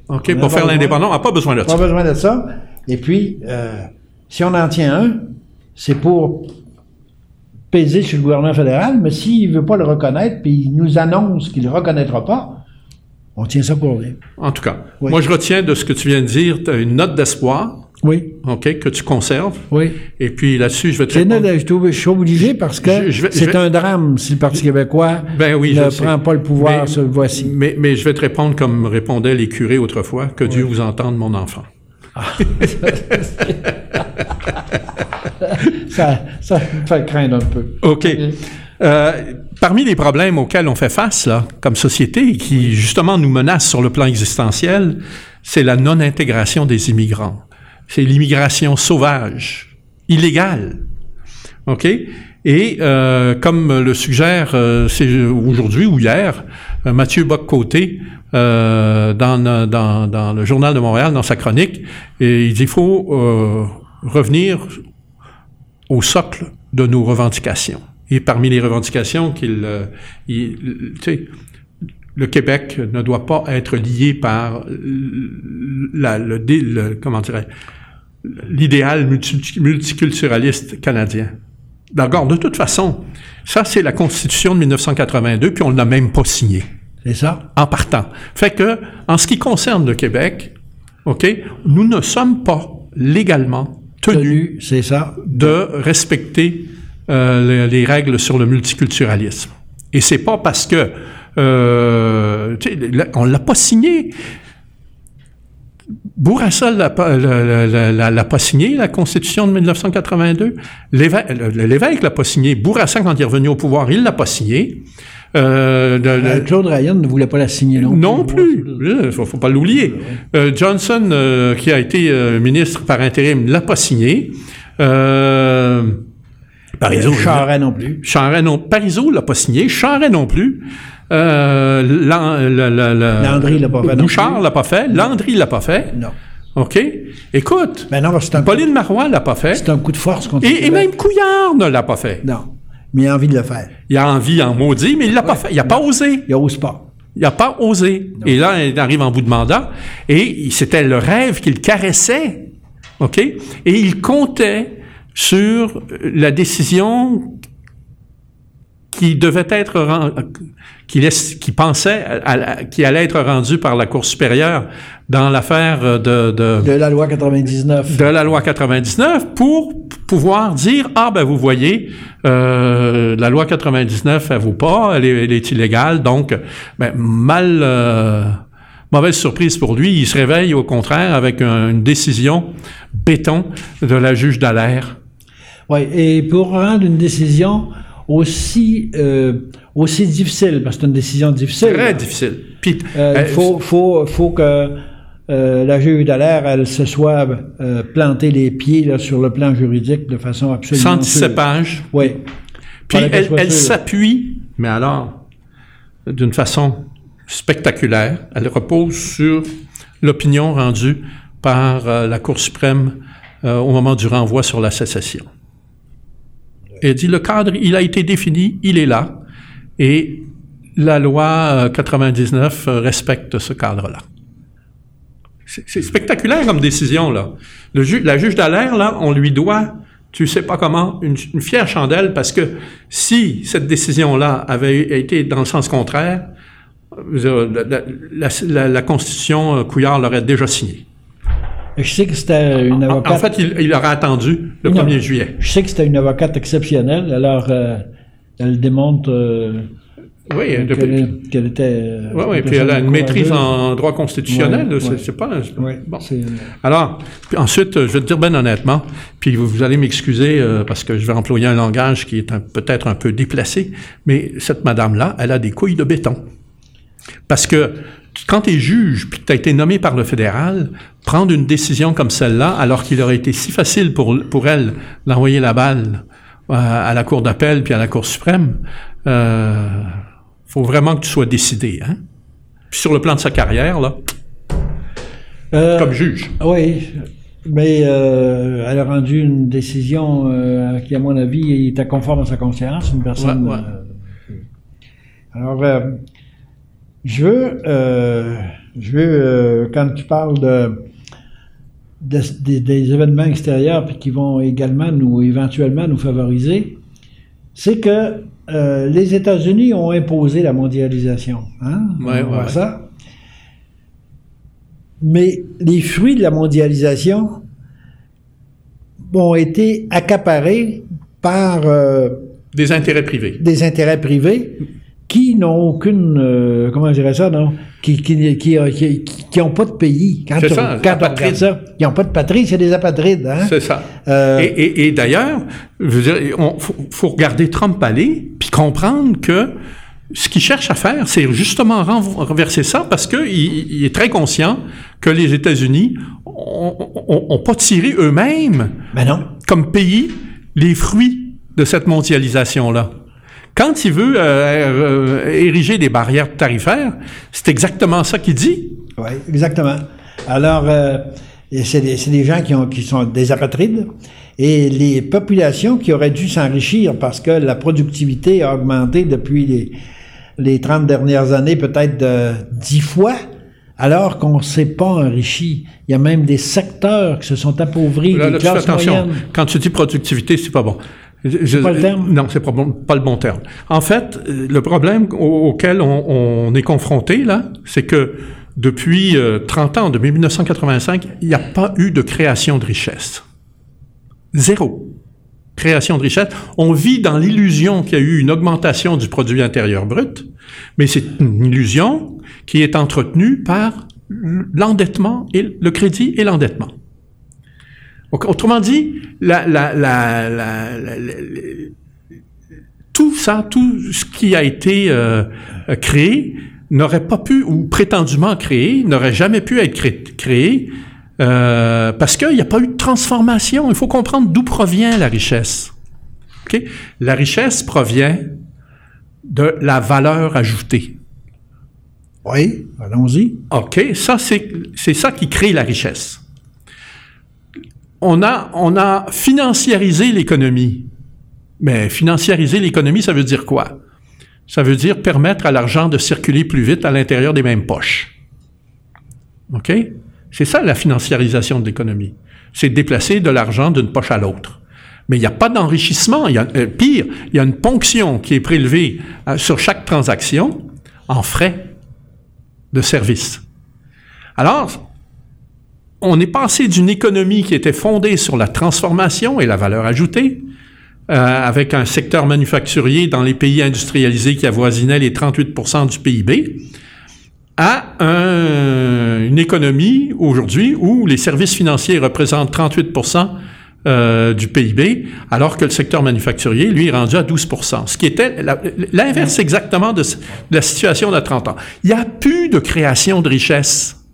OK? On Pour faire l'indépendant, on n'a pas besoin de Pas ça. besoin de ça. Et puis, euh, si on en tient un, c'est pour peser sur le gouvernement fédéral, mais s'il ne veut pas le reconnaître, puis il nous annonce qu'il ne le reconnaîtra pas, on tient ça pour lui. En tout cas, Oui. moi, je retiens de ce que tu viens de dire t'as une note d'espoir, Oui, OK, que tu conserves. oui. Et puis là-dessus, je vais te C'est répondre. je trouve- je suis obligé parce que c'est vais- un drame si le Parti québécois Ben oui, ne sais. prend pas le pouvoir, Mais- ce voici. Mais, mais je vais te répondre comme répondaient les curés autrefois, que Dieu vous entende, mon enfant. Ça, ça me fait craindre un peu. OK. Euh, parmi les problèmes auxquels on fait face, là, comme société, et qui justement nous menacent sur le plan existentiel, c'est la non-intégration des immigrants. C'est l'immigration sauvage, illégale. OK? Et euh, comme le suggère, euh, aujourd'hui ou hier, Mathieu Bock-Côté, euh, dans, dans, dans le Journal de Montréal, dans sa chronique, et il dit qu'il faut euh, revenir au socle de nos revendications. Et parmi les revendications qu'il, euh, tu le Québec ne doit pas être lié par la, le- comment dirais, l'idéal multi- multiculturaliste canadien. D'accord, de toute façon, ça c'est la Constitution de 1982, puis on ne l'a même pas signée C'est ça? en partant. Fait que, en ce qui concerne le Québec, OK, nous ne sommes pas légalement tenus c'est ça. de respecter euh, les, les règles sur le multiculturalisme. Et c'est pas parce que euh, on l'a pas signé. Bourassa l'a pas, l'a- l'a- l'a- l'a pas signé, la Constitution de 1982. L'évêque le- l'évêque l'a pas signé. Bourassa, quand il est revenu au pouvoir, il l'a pas signé. Euh, le- Euh, Claude Ryan ne voulait pas la signer non, non plus, il faut, faut pas l'oublier. Euh, Johnson, euh, qui a été euh, ministre par intérim, l'a pas signé. Euh, Parizeau, Charest non plus. Charest non, Parizeau l'a pas signé. Charest non plus. Euh, la- la- la- Landry l'a pas fait Bouchard plus. l'a pas fait. Landry l'a pas fait. Non. OK? Écoute, Ben non, Pauline Marois l'a pas fait. c'est un coup de force contre Et, et même Couillard ne l'a pas fait. Non. Mais il a envie de le faire. Il a envie en maudit, mais il l'a pas fait. Il a pas osé. Il n'ose pas. Il n'a pas osé. Et là, il arrive en bout de mandat. Et c'était le rêve qu'il caressait. OK? Et il comptait sur la décision qui devait être ren- qui, laisse- qui pensait à- qui allait être rendue par la Cour supérieure dans l'affaire de, de, de la loi 99 de la loi 99 pour pouvoir dire ah ben vous voyez euh, la loi 99 elle vaut pas elle est, elle est illégale donc ben, mal euh, mauvaise surprise pour lui il se réveille au contraire avec une décision béton de la juge Dallaire oui et pour rendre une décision aussi euh, aussi difficile parce que c'est une décision difficile très difficile. Puis euh, il faut faut faut que euh, la juge Dallaire, elle se soit euh, planté les pieds là, sur le plan juridique de façon absolument... 117 pages. Oui. Puis elle, elle s'appuie, mais alors, d'une façon spectaculaire, elle repose sur l'opinion rendue par euh, la Cour suprême au moment du renvoi sur la sécession. Elle dit, le cadre, il a été défini, il est là, et la loi 99 respecte ce cadre-là. C'est spectaculaire comme décision, là. Le ju la juge Dallaire, là, on lui doit, tu sais pas comment, une, une fière chandelle parce que si cette décision-là avait été dans le sens contraire, la, la, la, la Constitution, Couillard l'aurait déjà signée. Je sais que c'était une avocate. En, en fait, il, il, aurait attendu le non, 1er juillet. Je sais que c'était une avocate exceptionnelle. Alors, euh, elle démontre. Euh, oui, qu'elle depuis... qu était. Euh, oui, oui, puis elle a une maîtrise en droit constitutionnel. Ouais, c'est ouais. pas. Ouais, bon. Alors, puis ensuite, je vais te dire bien honnêtement, puis vous, vous allez m'excuser euh, parce que je vais employer un langage qui est peut-être un peu déplacé, mais cette madame-là, elle a des couilles de béton. Parce que quand tu es juge puis que tu as été nommé par le fédéral, prendre une décision comme celle-là, alors qu'il aurait été si facile pour, pour elle d'envoyer la balle euh, à la Cour d'appel puis à la Cour suprême, euh, faut vraiment que tu sois décidé. Hein? Puis sur le plan de sa carrière, là, euh, comme juge. Oui, mais euh, elle a rendu une décision euh, qui, à mon avis, était conforme à sa conscience. Une personne. Ouais, ouais. alors, je veux, je veux quand tu parles de, de des, des, événements extérieurs puis qui vont également nous, éventuellement, nous favoriser, c'est que euh, les États-Unis ont imposé la mondialisation. Hein? Ouais, On voit ouais. ça. Mais les fruits de la mondialisation ont été accaparés par euh, des intérêts privés. Des intérêts privés qui n'ont aucune, euh, comment dirais ça, non, qui qui qui, qui, qui ont pas de pays. Quand, on, ça, quand on ça, ils n'ont pas de patrie, c'est des apatrides. Hein? C'est ça. Euh, et, et, et d'ailleurs, je veux dire, il faut, faut, regarder Trump aller puis comprendre que ce qu'il cherche à faire, c'est justement renverser ça parce qu'il il est très conscient que les États-Unis n'ont pas tiré eux-mêmes, ben comme pays, les fruits de cette mondialisation-là. Quand il veut euh, euh, ériger des barrières tarifaires, c'est exactement ça qu'il dit. Oui, exactement. Alors, euh, c'est des, des, gens qui, ont, qui sont des apatrides et les populations qui auraient dû s'enrichir parce que la productivité a augmenté depuis les, les 30 dernières années, peut-être de 10 fois, alors qu'on ne s'est pas enrichi. Il y a même des secteurs qui se sont appauvris. Là, des là, classes attention, moyennes. quand tu dis productivité, c'est pas bon. Je, pas le terme? Non, c'est pas, le bon terme. En fait, le problème au, auquel on, on, est confronté, là, c'est que depuis euh, 30 ans, depuis 1985, il n'y a pas eu de création de richesse. Zéro création de richesse. On vit dans l'illusion qu'il y a eu une augmentation du produit intérieur brut, mais c'est une illusion qui est entretenue par l'endettement et le crédit et l'endettement. Autrement dit, la, la, la, tout ça, tout ce qui a été euh, créé n'aurait pas pu, ou prétendument créé, n'aurait jamais pu être cré créé euh, parce qu'il n'y a pas eu de transformation. Il faut comprendre d'où provient la richesse. Okay? La richesse provient de la valeur ajoutée. Oui, allons-y. OK, ça, c'est ça qui crée la richesse on a, on a financiarisé l'économie. Mais financiariser l'économie, ça veut dire quoi? Ça veut dire permettre à l'argent de circuler plus vite à l'intérieur des mêmes poches. OK? C'est ça la financiarisation de l'économie. C'est déplacer de l'argent d'une poche à l'autre. Mais il n'y a pas d'enrichissement. Euh, pire, il y a une ponction qui est prélevée euh, sur chaque transaction en frais de service. Alors, on est passé d'une économie qui était fondée sur la transformation et la valeur ajoutée, euh, avec un secteur manufacturier dans les pays industrialisés qui avoisinait les 38% du PIB, à une économie aujourd'hui où les services financiers représentent 38% euh, du PIB, alors que le secteur manufacturier, lui, est rendu à 12% ce qui était l'inverse exactement de, la situation de 30 ans. Il n'y a plus de création de richesse.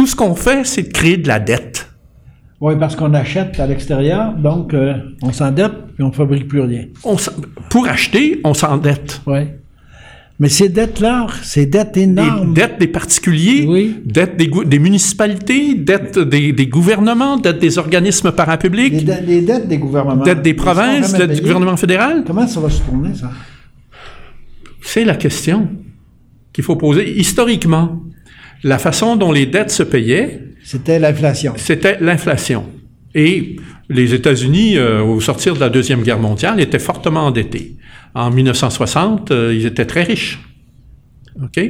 Tout ce qu'on fait, c'est de créer de la dette. Oui, parce qu'on achète à l'extérieur, donc euh, on s'endette et on ne fabrique plus rien. pour acheter, on s'endette. Oui. Mais ces dettes-là, ces dettes énormes. Des dettes des particuliers, oui. dettes des, des, municipalités, dettes des, des, gouvernements, dettes des organismes parapublics. Les, dettes des gouvernements. Dettes des provinces, dettes du gouvernement fédéral. Comment ça va se tourner, ça? C'est la question qu'il faut poser. Historiquement, la façon dont les dettes se payaient... C'était l'inflation. C'était l'inflation. Et les États-Unis, euh, au sortir de la Deuxième Guerre mondiale, étaient fortement endettés. En 1960, euh, ils étaient très riches. OK?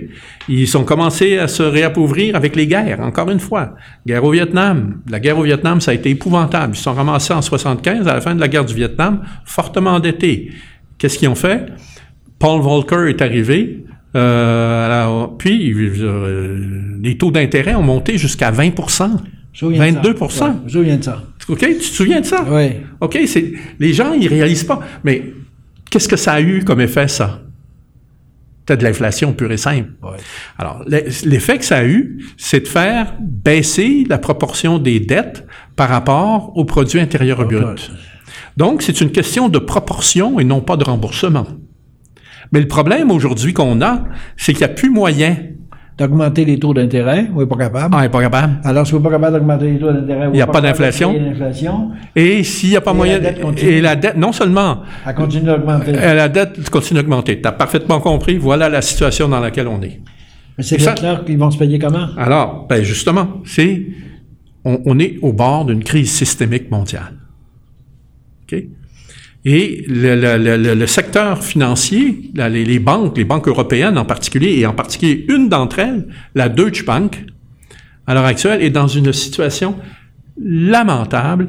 Ils ont commencé à se réappauvrir avec les guerres, encore une fois. Guerre au Vietnam. La guerre au Vietnam, ça a été épouvantable. Ils se sont ramassés en 75, à la fin de la guerre du Vietnam, fortement endettés. Qu'est-ce qu'ils ont fait? Paul Volcker est arrivé, euh, alors, puis euh, les taux d'intérêt ont monté jusqu'à 20 22% Je me souviens de ça. OK, tu te souviens de ça? Oui. OK, c'est, les gens, ils réalisent pas. Mais qu'est-ce que ça a eu comme effet, ça? T'as de l'inflation pure et simple. Alors, l'effet que ça a eu, c'est de faire baisser la proportion des dettes par rapport au produit intérieur brut. Donc, c'est une question de proportion et non pas de remboursement. Mais le problème aujourd'hui qu'on a, c'est qu'il n'y a plus moyen d'augmenter les taux d'intérêt. On n'est pas capable. Ah, on n'est pas capable. Alors, si on n'est pas capable d'augmenter les taux d'intérêt, il n'y a pas d'inflation. Et s'il n'y a pas moyen. La. Et la dette, non seulement. Elle continue d'augmenter. La dette continue d'augmenter. Tu as parfaitement compris. Voilà la situation dans laquelle on est. Mais c'est clair qu'ils vont se payer comment? Alors, ben justement, c'est. On, on est au bord d'une crise systémique mondiale. OK? Et le, secteur financier, les, banques, les banques européennes en particulier, et en particulier une d'entre elles, la Deutsche Bank, à l'heure actuelle, est dans une situation lamentable.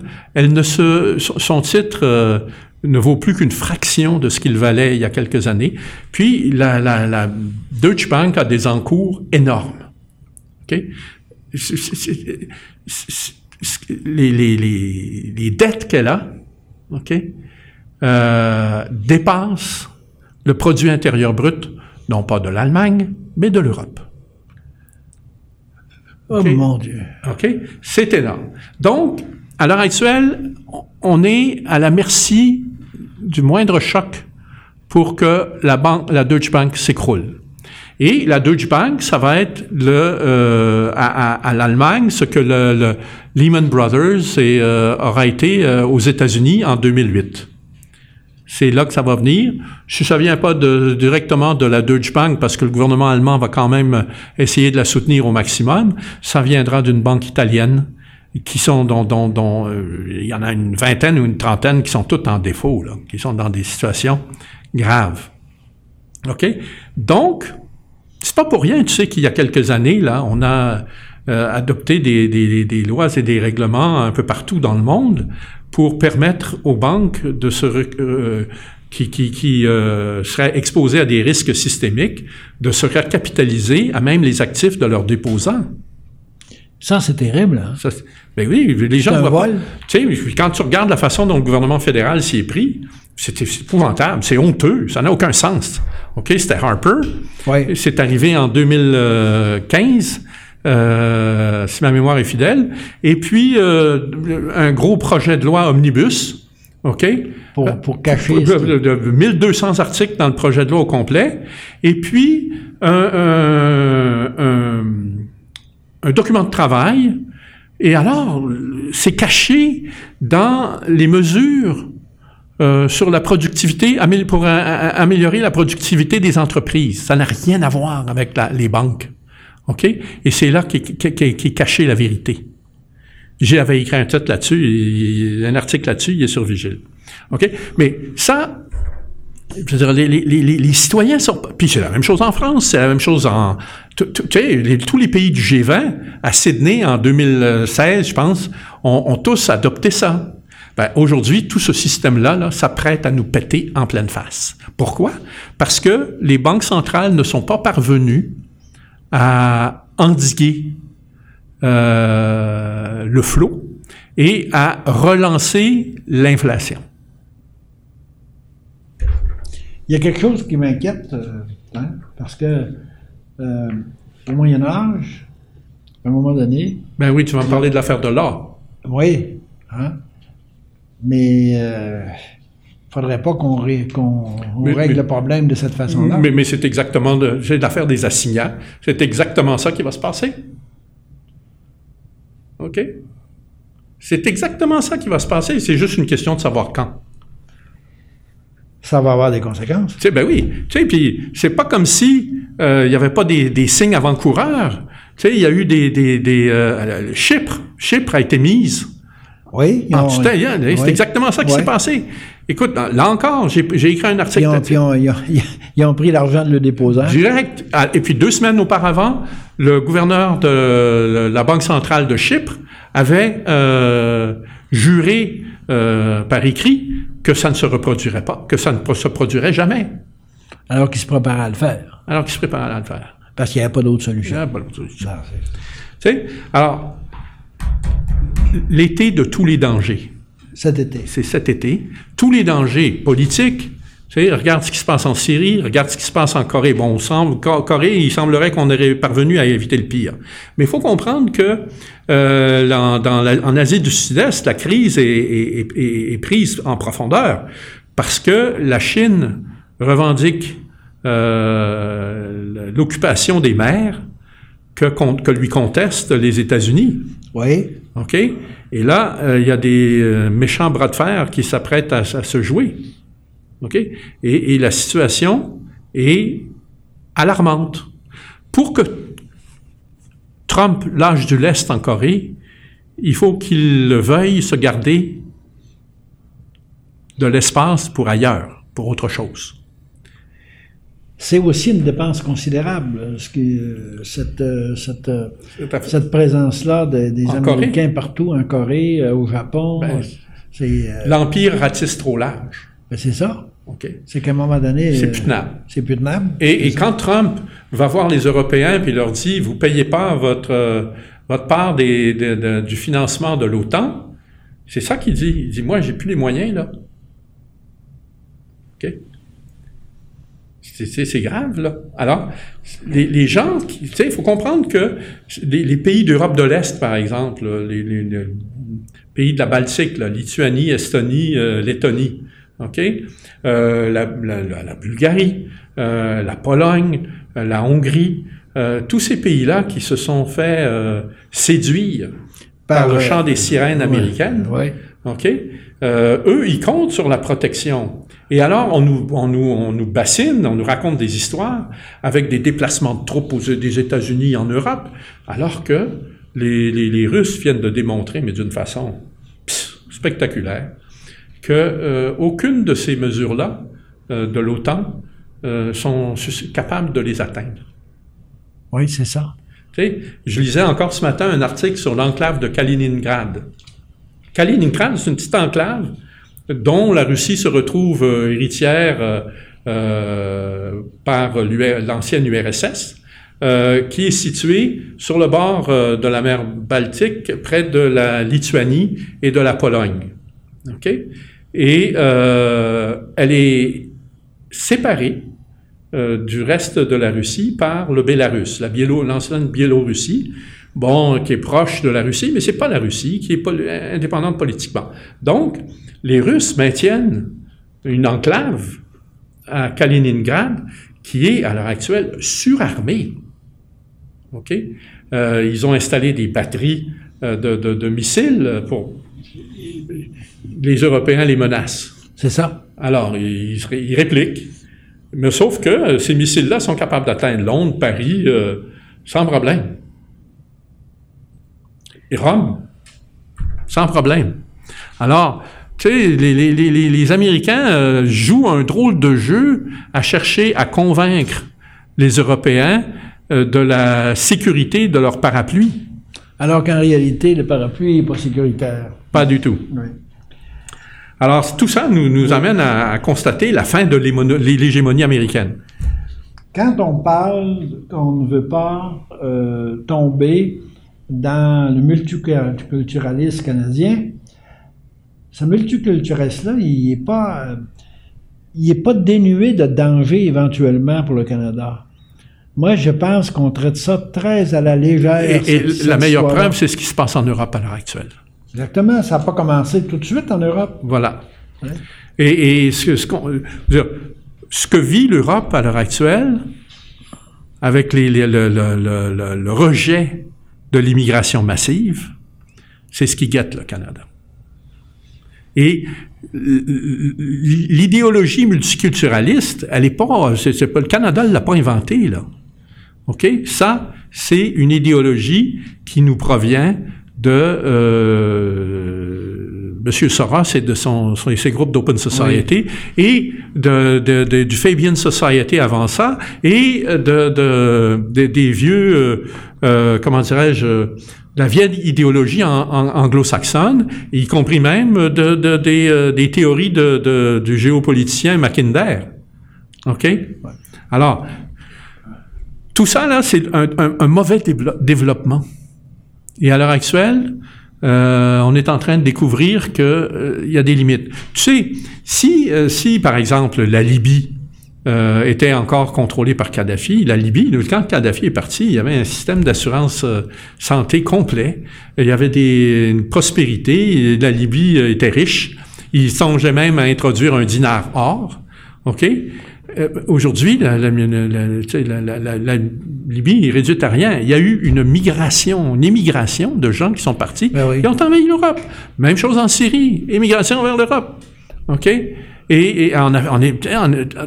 Son titre euh, ne vaut plus qu'une fraction de ce qu'il valait il y a quelques années. Puis la, Deutsche Bank a des encours énormes. Okay? les, dettes qu'elle a, OK? Euh, dépasse le produit intérieur brut, non pas de l'Allemagne, mais de l'Europe. Oh mon Dieu. OK? C'est énorme. Donc, à l'heure actuelle, on est à la merci du moindre choc pour que la banque, la Deutsche Bank s'écroule. Et la Deutsche Bank, ça va être le, euh, à, à, l'Allemagne ce que le, le Lehman Brothers et, euh, aura été euh, aux États-Unis en 2008. C'est là que ça va venir. Si ça vient pas directement de la Deutsche Bank, parce que le gouvernement allemand va quand même essayer de la soutenir au maximum, ça viendra d'une banque italienne qui sont dont, dont, dont euh, il y en a une vingtaine ou une trentaine qui sont toutes en défaut, là, qui sont dans des situations graves. OK? Donc, c'est pas pour rien, tu sais qu'il y a quelques années, là, on a euh, adopté des, lois et des règlements un peu partout dans le monde pour permettre aux banques de se euh, qui, qui, qui euh, seraient exposées à des risques systémiques de se recapitaliser à même les actifs de leurs déposants. Ça, c'est terrible. Hein? ben oui, les gens voient Tu sais, quand tu regardes la façon dont le gouvernement fédéral s'y est pris, c'est épouvantable, c'est honteux, ça n'a aucun sens. OK, c'était Harper. Ouais. C'est arrivé en 2015. Euh, si ma mémoire est fidèle. Et puis, euh, un gros projet de loi omnibus, OK? Pour, pour cacher... De, de, 1200 articles dans le projet de loi au complet. Et puis, un, un, un document de travail. Et alors, c'est caché dans les mesures euh, sur la productivité, pour améliorer la productivité des entreprises. Ça n'a rien à voir avec la, les banques. OK? Et c'est là qu'est cachée la vérité. J'avais écrit un titre là-dessus, un article là-dessus, il est sur Vigile. OK? Mais ça, je veux dire, les, citoyens sont... Puis c'est la même chose en France, c'est la même chose en... Tu sais, tous les pays du G20, à Sydney en 2016, je pense, ont, ont tous adopté ça. Ben, Aujourd'hui, tout ce système-là là, s'apprête à nous péter en pleine face. Pourquoi? Parce que les banques centrales ne sont pas parvenues à endiguer euh, le flot et à relancer l'inflation. Il y a quelque chose qui m'inquiète, euh, hein, parce que euh, au Moyen Âge, à un moment donné... Ben oui, tu vas me parler de l'affaire de l'or. Oui, hein, mais euh, faudrait pas qu'on règle le problème de cette façon-là. Mais, mais c'est exactement l'affaire des assignats. C'est exactement ça qui va se passer. OK? C'est exactement ça qui va se passer. C'est juste une question de savoir quand. Ça va avoir des conséquences. Tu sais, ben oui. Tu sais, puis c'est pas comme si euh, il n'y avait pas des, des signes avant-coureurs. Tu sais, il y a eu des... des, des euh, Chypre, Chypre a été mise oui. Ah, c'est exactement ça qui s'est passé. Écoute, là encore, j'ai écrit un article. Ils ont, ils ont, pris l'argent de le déposant. Direct. Et puis deux semaines auparavant, le gouverneur de la Banque centrale de Chypre avait euh, juré euh, par écrit que ça ne se reproduirait pas, que ça ne se produirait jamais. Alors qu'il se préparait à le faire. Alors qu'il se préparait à le faire. Parce qu'il n'y avait pas d'autre solution. Il n'y avait pas d'autre solution. alors, l'été de tous les dangers. Cet été. C'est cet été. Tous les dangers politiques. Tu sais, regarde ce qui se passe en Syrie, regarde ce qui se passe en Corée. Bon, on semble, Corée, il semblerait qu'on aurait parvenu à éviter le pire. Mais il faut comprendre que euh, dans, en Asie du Sud-Est, la crise est, prise en profondeur parce que la Chine revendique euh, l'occupation des mers que, que lui contestent les États-Unis. Oui. OK? Et là, euh, il y a des euh, méchants bras de fer qui s'apprêtent à, se jouer. OK? Et, la situation est alarmante. Pour que Trump lâche du lest en Corée, il faut qu'il veuille se garder de l'espace pour ailleurs, pour autre chose c'est aussi une dépense considérable, ce qui, euh, cette, euh, cette, euh, cette présence-là des Américains partout, en Corée, au Japon. Ben, L'Empire ratisse trop large. Ben c'est ça. OK. C'est qu'à un moment donné... C'est plus tenable. C'est plus tenable. Et, et quand Trump va voir les Européens puis leur dit, vous payez pas votre, votre part des, du financement de l'OTAN, c'est ça qu'il dit. Il dit, moi, j'ai plus les moyens, là. OK? C'est grave, là. Alors, les, les gens, tu sais, il faut comprendre que les, pays d'Europe de l'Est, par exemple, les, les, pays de la Baltique, là, Lituanie, Estonie, euh, Lettonie, OK? Euh, la, la, la, Bulgarie, euh, la Pologne, euh, la Hongrie, tous ces pays-là qui se sont fait séduire par, le chant des sirènes américaines, ouais, OK? Eux, ils comptent sur la protection. Et alors, on nous, on, nous, on nous bassine, on nous raconte des histoires avec des déplacements de troupes des États-Unis en Europe, alors que les, les, les, Russes viennent de démontrer, mais d'une façon spectaculaire, que euh, aucune de ces mesures-là euh, de l'OTAN euh, sont capables de les atteindre. Oui, c'est ça. Tu sais, je lisais encore ce matin un article sur l'enclave de Kaliningrad. Kaliningrad, c'est une petite enclave dont la Russie se retrouve euh, héritière euh, euh, par l'ancienne URSS, qui est située sur le bord de la mer Baltique, près de la Lituanie et de la Pologne. Et elle est séparée du reste de la Russie par le Bélarus, la l'ancienne Biélorussie, bon, qui est proche de la Russie, mais c'est pas la Russie, qui est indépendante politiquement. Donc, les Russes maintiennent une enclave à Kaliningrad qui est, à l'heure actuelle, surarmée. OK? Euh, ils ont installé des batteries euh, de, de, missiles pour... Les Européens les menacent. C'est ça. Alors, ils, ils, répliquent. Mais sauf que euh, ces missiles-là sont capables d'atteindre Londres, Paris, sans problème. Et Rome, sans problème. Alors, tu sais, les, les, les, les Américains euh, jouent un drôle de jeu à chercher à convaincre les Européens euh, de la sécurité de leur parapluie. Alors qu'en réalité, le parapluie n'est pas sécuritaire. Pas du tout. Oui. Alors, tout ça nous, nous amène à, à constater la fin de l'hégémonie américaine. Quand on parle qu'on ne veut pas euh, tomber dans le multiculturalisme canadien, ce multiculturalisme-là, il n'est pas, euh, il est pas dénué de danger éventuellement pour le Canada. Moi, je pense qu'on traite ça très à la légère. Et, et cette- cette la meilleure preuve, c'est ce qui se passe en Europe à l'heure actuelle. Exactement, ça n'a pas commencé tout de suite en Europe. Voilà. Et, et ce, ce qu'on- euh, dire, ce que vit l'Europe à l'heure actuelle, avec les- les- le, le- le- le- le rejet de l'immigration massive, c'est ce qui guette le Canada. Et l'idéologie multiculturaliste, elle est pas, c'est pas le Canada ne l'a pas inventée là. Ok, ça c'est une idéologie qui nous provient de euh, Monsieur Soros et de son, son- ses groupes d'Open Society et de, de- de- du Fabian Society avant ça et de, de- de- des vieux, euh, euh, comment dirais-je, euh, la vieille idéologie en- en- anglo-saxonne, y compris même de, de- des, des théories du géopoliticien Mackinder. OK? Alors, tout ça, là, c'est un, un- un mauvais dévelop- développement. Et à l'heure actuelle, euh, on est en train de découvrir qu'il y a des limites. Tu sais, si, euh, si par exemple, la Libye euh, était encore contrôlée par Kadhafi, la Libye, quand Kadhafi est parti, il y avait un système d'assurance euh, santé complet. Il y avait des, une prospérité. La Libye euh, était riche. Il songeait même à introduire un dinar or. OK? Euh, Aujourd'hui, la, la, la- la- Libye est réduite à rien. Il y a eu une migration, une immigration de gens qui sont partis Ben oui. et ont envahi l'Europe. Même chose en Syrie, immigration vers l'Europe. OK? Et, et on, a- on est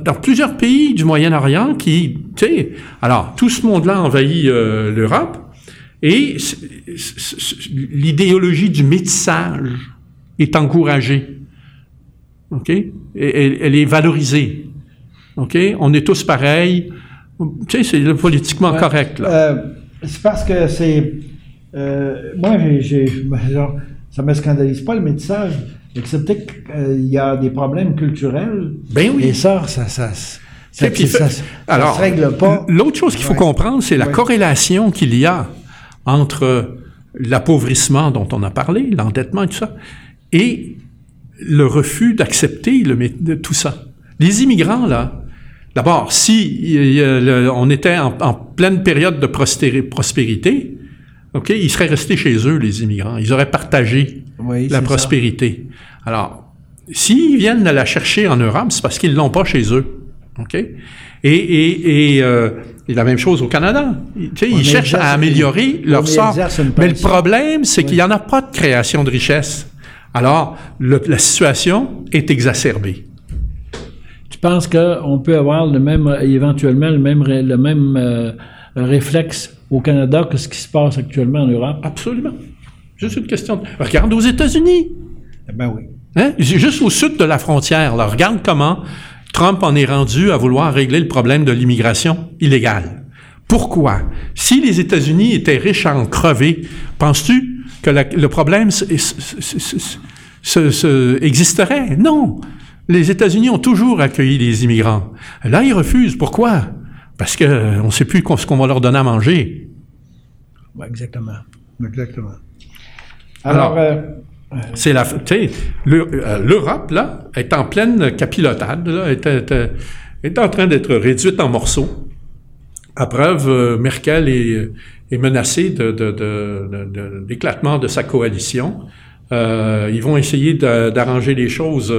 dans plusieurs pays du Moyen-Orient qui, tu sais, alors tout ce monde-là envahit euh, l'Europe et l'idéologie du métissage est encouragée. OK? Et- Elle, elle est valorisée. OK? On est tous pareils. Tu sais, c'est politiquement Ouais. correct, là. Euh, c'est parce que c'est. euh, moi, j'ai, ça ne me scandalise pas le métissage, excepté qu'il y a des problèmes culturels. Ben oui. Et ça, ça, ça, ça, puis, ça, ça alors, se règle pas. L'autre chose qu'il faut Ouais. comprendre, c'est la Ouais. corrélation qu'il y a entre l'appauvrissement dont on a parlé, l'endettement et tout ça, et le refus d'accepter tout ça. Les immigrants, là, d'abord, si on était en, en pleine période de prospérité, OK, ils seraient restés chez eux, les immigrants. Ils auraient partagé Oui, la prospérité. Alors, s'ils viennent la chercher en Europe, c'est parce qu'ils l'ont pas chez eux. OK? Et, et, et, euh, et la même chose au Canada. Tu sais, On ils cherchent à améliorer leur sort. Mais le problème, c'est qu'il n'y en a pas de création de richesse. Alors, le- la situation est exacerbée. Tu penses qu'on peut avoir le même, éventuellement le même, le même euh, réflexe au Canada que ce qui se passe actuellement en Europe? Absolument. Juste une question. de- Regarde aux États-Unis. Eh Ben oui. Hein? Juste au sud de la frontière. Là. Regarde comment Trump en est rendu à vouloir régler le problème de l'immigration illégale. Pourquoi? Si les États-Unis étaient riches à en crever, penses-tu que la- le problème existerait? Non. Les États-Unis ont toujours accueilli les immigrants. Là, ils refusent. Pourquoi? Parce qu'on ne sait plus qu'on- ce qu'on va leur donner à manger. Ouais, exactement. Exactement. Alors, Alors, euh, C'est la, tu sais, l'Eu- euh, l'Europe là est en pleine capilotade, là, est, est- est en train d'être réduite en morceaux. À preuve, euh, Merkel est, est menacée de, de- de- de- de- d'éclatement de sa coalition. Euh, ils vont essayer d'a- d'arranger les choses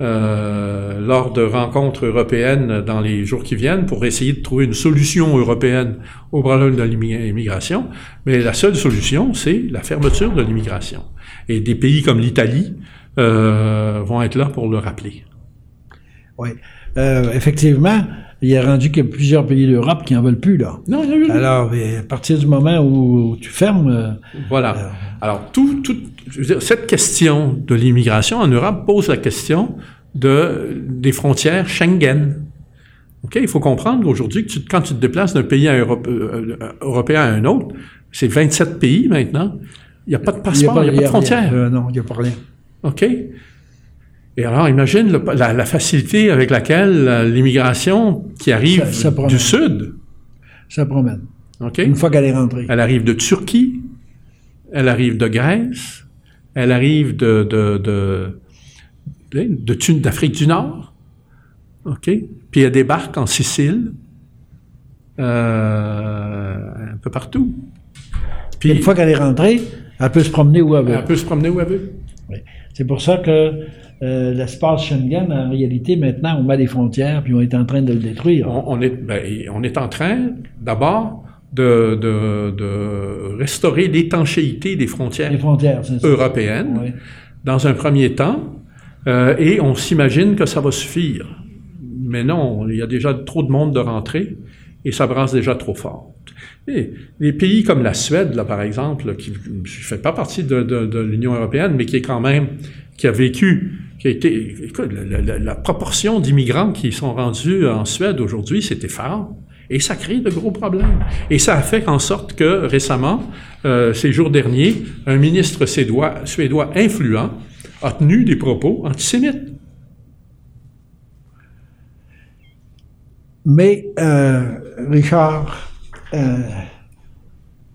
euh, lors de rencontres européennes dans les jours qui viennent pour essayer de trouver une solution européenne au problème de l'immigration. Mais la seule solution, c'est la fermeture de l'immigration. Et des pays comme l'Italie euh, vont être là pour le rappeler. Oui. Effectivement, il est rendu qu'il y a plusieurs pays d'Europe qui n'en veulent plus, là. Non, il y a eu. Alors, à partir du moment où tu fermes. Euh, voilà. Euh, Alors, tout, tout, cette question de l'immigration en Europe pose la question de, des frontières Schengen. OK? Il faut comprendre qu'aujourd'hui, que quand tu te déplaces d'un pays européen à un autre, c'est 27 pays maintenant. Il n'y a pas de passeport, il n'y a, pas de frontière. non, il n'y a pas rien. OK? Et alors, imagine la, facilité avec laquelle l'immigration qui arrive du Sud. Ça promène. Une fois qu'elle est rentrée. Elle arrive de Turquie, elle arrive de Grèce, elle arrive de, de, de, d'Afrique du Nord. OK? Puis elle débarque en Sicile, euh, un peu partout. Puis, une fois qu'elle est rentrée, elle peut se promener où elle veut. Elle peut se promener où elle veut. Oui. C'est pour ça que euh, l'espace Schengen, en réalité, maintenant, on met des frontières, puis on est en train de le détruire. On, est, ben, on est en train, d'abord, de, de, de, restaurer l'étanchéité des frontières, frontières européennes, dans un premier temps, euh, et on s'imagine que ça va suffire. Mais non, il y a déjà trop de monde de rentrer, et ça brasse déjà trop fort. Et les pays comme la Suède, là, par exemple, qui ne fait pas partie de, de, de l'Union européenne, mais qui est quand même, qui a vécu la, proportion d'immigrants qui sont rendus en Suède aujourd'hui, c'était phare. Et ça crée de gros problèmes. Et ça a fait en sorte que récemment, euh, ces jours derniers, un ministre suédois, influent a tenu des propos antisémites. Mais, euh, Richard, euh,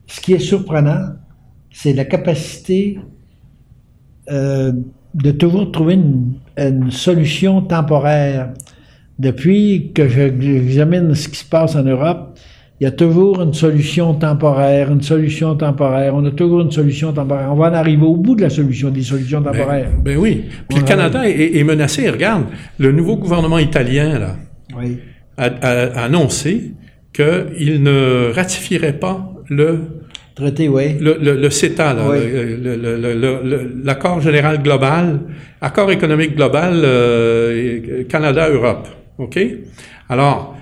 ce qui est surprenant, c'est la capacité de toujours trouver une, solution temporaire. Depuis que j'examine ce qui se passe en Europe, il y a toujours une solution temporaire, une solution temporaire. On a toujours une solution temporaire. On va en arriver au bout de la solution, des solutions ben, temporaires. Ben, oui. Puis le Canada est, menacé. Regarde, le nouveau gouvernement italien là, a, a annoncé qu'il ne ratifierait pas le Traité, oui. Le, le, CETA, l'accord général global, accord économique global euh, Canada-Europe. OK? Alors,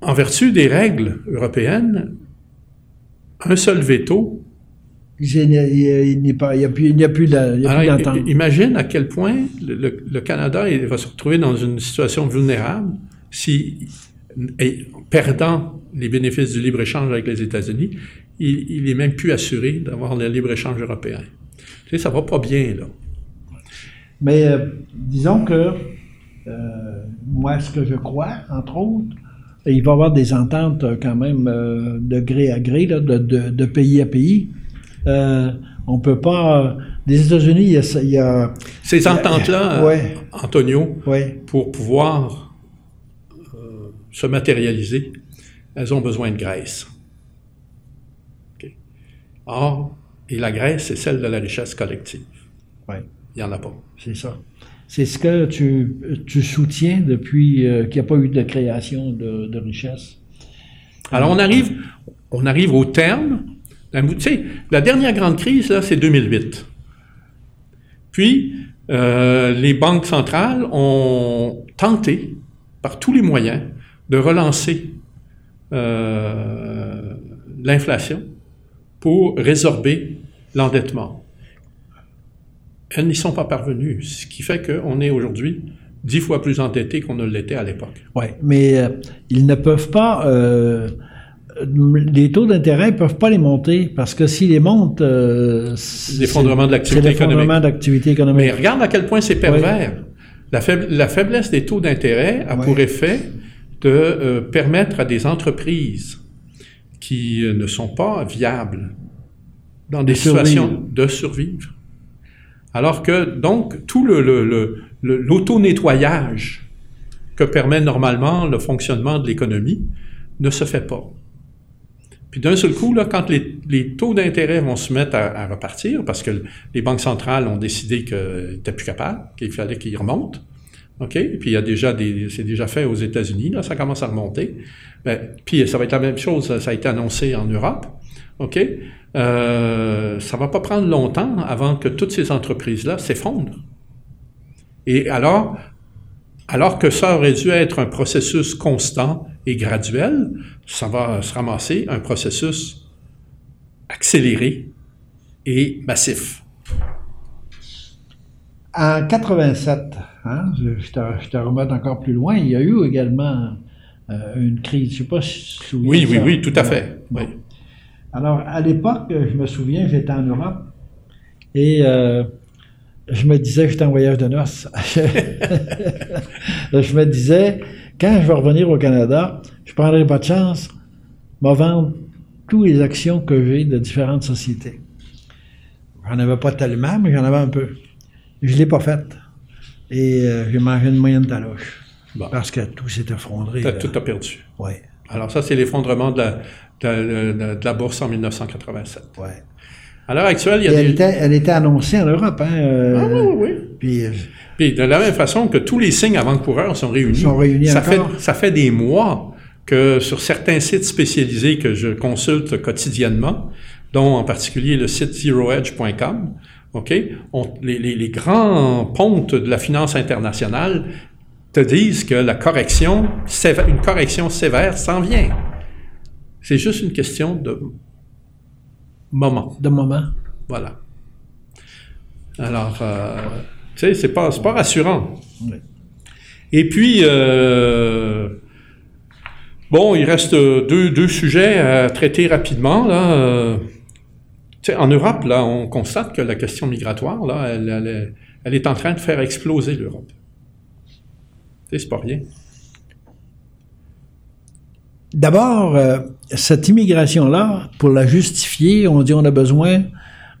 en vertu des règles européennes, un seul veto. Il n'y a plus, d'entente. Imagine à quel point le, Canada va se retrouver dans une situation vulnérable si, perdant les bénéfices du libre-échange avec les États-Unis, il, il est même plus assuré d'avoir le libre-échange européen. Tu sais, ça va pas bien, là. Mais euh, disons que euh, moi, ce que je crois, entre autres, il va y avoir des ententes euh, quand même de gré à gré, là, de, de, pays à pays. on peut pas. Les États-Unis, il y a. Ces ententes-là, Antonio, pour pouvoir se matérialiser, elles ont besoin de Grèce. Or, et la Grèce, c'est celle de la richesse collective. Oui. Il n'y en a pas. C'est ça. C'est ce que tu, tu soutiens depuis euh, qu'il n'y a pas eu de création de, de richesse. Alors, on arrive, on arrive au terme. Tu sais, la dernière grande crise, là, c'est 2008. Puis, euh, les banques centrales ont tenté, par tous les moyens, de relancer euh, l'inflation pour résorber l'endettement. Elles n'y sont pas parvenues, ce qui fait qu'on est aujourd'hui dix fois plus endetté qu'on ne l'était à l'époque. Oui, mais euh, ils ne peuvent pas... Euh, les taux d'intérêt ne peuvent pas les monter parce que s'ils les montent, l'effondrement de l'activité économique. économique. Mais regarde à quel point c'est pervers. La, la, faiblesse des taux d'intérêt a pour effet de euh, permettre à des entreprises qui euh, ne sont pas viables dans des situations de survivre. Alors que, donc, tout l'auto-nettoyage que permet normalement le fonctionnement de l'économie ne se fait pas. Puis d'un seul coup, là, quand les, taux d'intérêt vont se mettre à, repartir, parce que les banques centrales ont décidé qu'ils n'étaient plus capables, qu'il fallait qu'ils remontent, OK? Puis il y a déjà des, c'est déjà fait aux États-Unis, là, ça commence à remonter. Ben, puis ça va être la même chose, ça a été annoncé en Europe. OK? Euh, ça va pas prendre longtemps avant que toutes ces entreprises-là s'effondrent. Et alors, Alors que ça aurait dû être un processus constant et graduel, ça va se ramasser un processus accéléré et massif. En 87, hein, je, te, remets encore plus loin, il y a eu également euh, une crise. Je ne sais pas si tu Oui, oui, oui, tout à fait. Oui. Alors, à l'époque, je me souviens, j'étais en Europe et euh, je me disais, j'étais en voyage de noces. je me disais, quand je vais revenir au Canada, je prendrai pas de chance, me vendre toutes les actions que j'ai de différentes sociétés. J'en avais pas tellement, mais j'en avais un peu. Je ne l'ai pas fait. Et euh, j'ai mangé une moyenne taloche. Parce que tout s'est effondré. tout a perdu. Oui. Alors ça, c'est l'effondrement de la, bourse en 1987. Oui. À l'heure actuelle, il y a des... elle, était, elle était annoncée en Europe. Hein, euh, ah oui, oui, Puis, euh, Puis, de la même façon que tous les signes avant-coureurs sont réunis. Sont réunis ça encore. Fait, ça fait des mois que sur certains sites spécialisés que je consulte quotidiennement, dont en particulier le site zeroedge.com, OK, les, les, les grands pontes de la finance internationale te disent que la correction, une correction sévère s'en vient. C'est juste une question de moment. De moment. Voilà. Alors, euh, tu sais, c'est pas, pas rassurant. Et puis, euh, bon, il reste deux, deux, sujets à traiter rapidement. Là. En Europe, là, on constate que la question migratoire, là, elle, elle est en train de faire exploser l'Europe. C'est pas rien. D'abord, euh, cette immigration-là, pour la justifier, on dit on a besoin,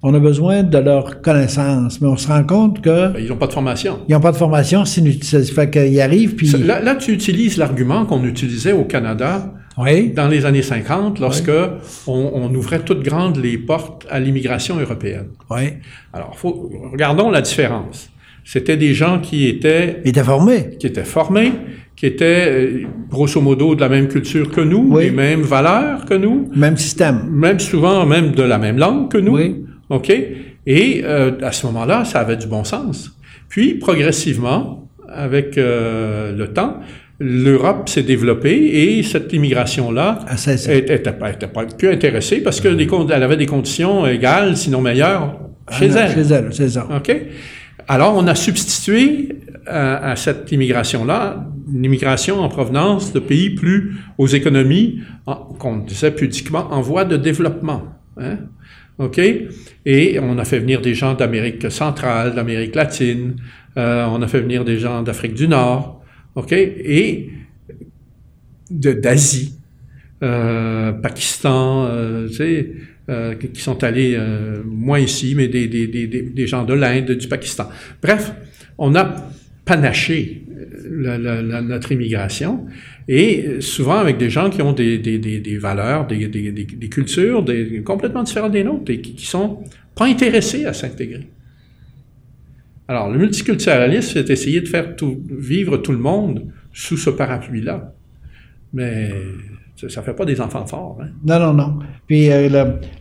on a besoin de leur connaissance, mais on se rend compte que ben, ils n'ont pas de formation. Ils n'ont pas de formation, ça fait qu'ils arrivent puis là, tu utilises l'argument qu'on utilisait au Canada dans les années 50, lorsque on, ouvrait toutes grandes les portes à l'immigration européenne. Oui. Alors, regardons la différence. C'était des gens qui étaient... Étaient formés. Qui étaient formés, qui étaient euh, grosso modo de la même culture que nous, les mêmes valeurs que nous. Même système. Même souvent, même de la même langue que nous. Oui. OK? Et euh, à ce moment-là, ça avait du bon sens. Puis, progressivement, avec euh, le temps, l'Europe s'est développée et cette immigration-là n'était ah, pas, pas, plus intéressée parce qu'elle avait des conditions égales, sinon meilleures, chez ah, elle. Chez elle, c'est ça. OK? Alors, on a substitué à, cette immigration-là une immigration en provenance de pays plus aux économies, qu'on disait pudiquement, en voie de développement. Hein? OK? Et on a fait venir des gens d'Amérique centrale, d'Amérique latine, euh, on a fait venir des gens d'Afrique du Nord, OK? Et d'Asie, euh, Pakistan, euh, tu sais, euh, qui sont allés, moins ici, mais des, des, des, des gens de l'Inde, du Pakistan. Bref, on a panaché notre immigration et souvent avec des gens qui ont des, des valeurs, des, cultures complètement différentes des nôtres et qui, qui sont pas intéressés à s'intégrer. Alors, le multiculturalisme, c'est essayer de faire tout, vivre tout le monde sous ce parapluie-là. Mais ça ne fait pas des enfants forts. Hein? Non, non, non. Puis euh,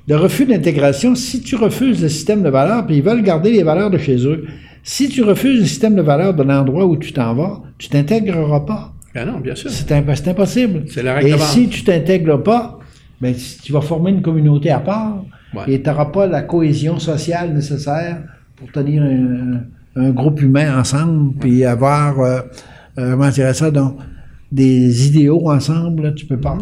le, refus d'intégration, si tu refuses le système de valeurs, puis ils veulent garder les valeurs de chez eux, si tu refuses le système de valeurs de l'endroit où tu t'en vas, tu t'intégreras pas. Ben non, bien sûr. C'est impossible. C'est la règle Et si tu t'intègres pas, ben, tu vas former une communauté à part et tu n'auras pas la cohésion sociale nécessaire pour tenir un, groupe humain ensemble, puis avoir, euh, euh, comment dirais ça, donc, des idéaux ensemble, tu peux pas.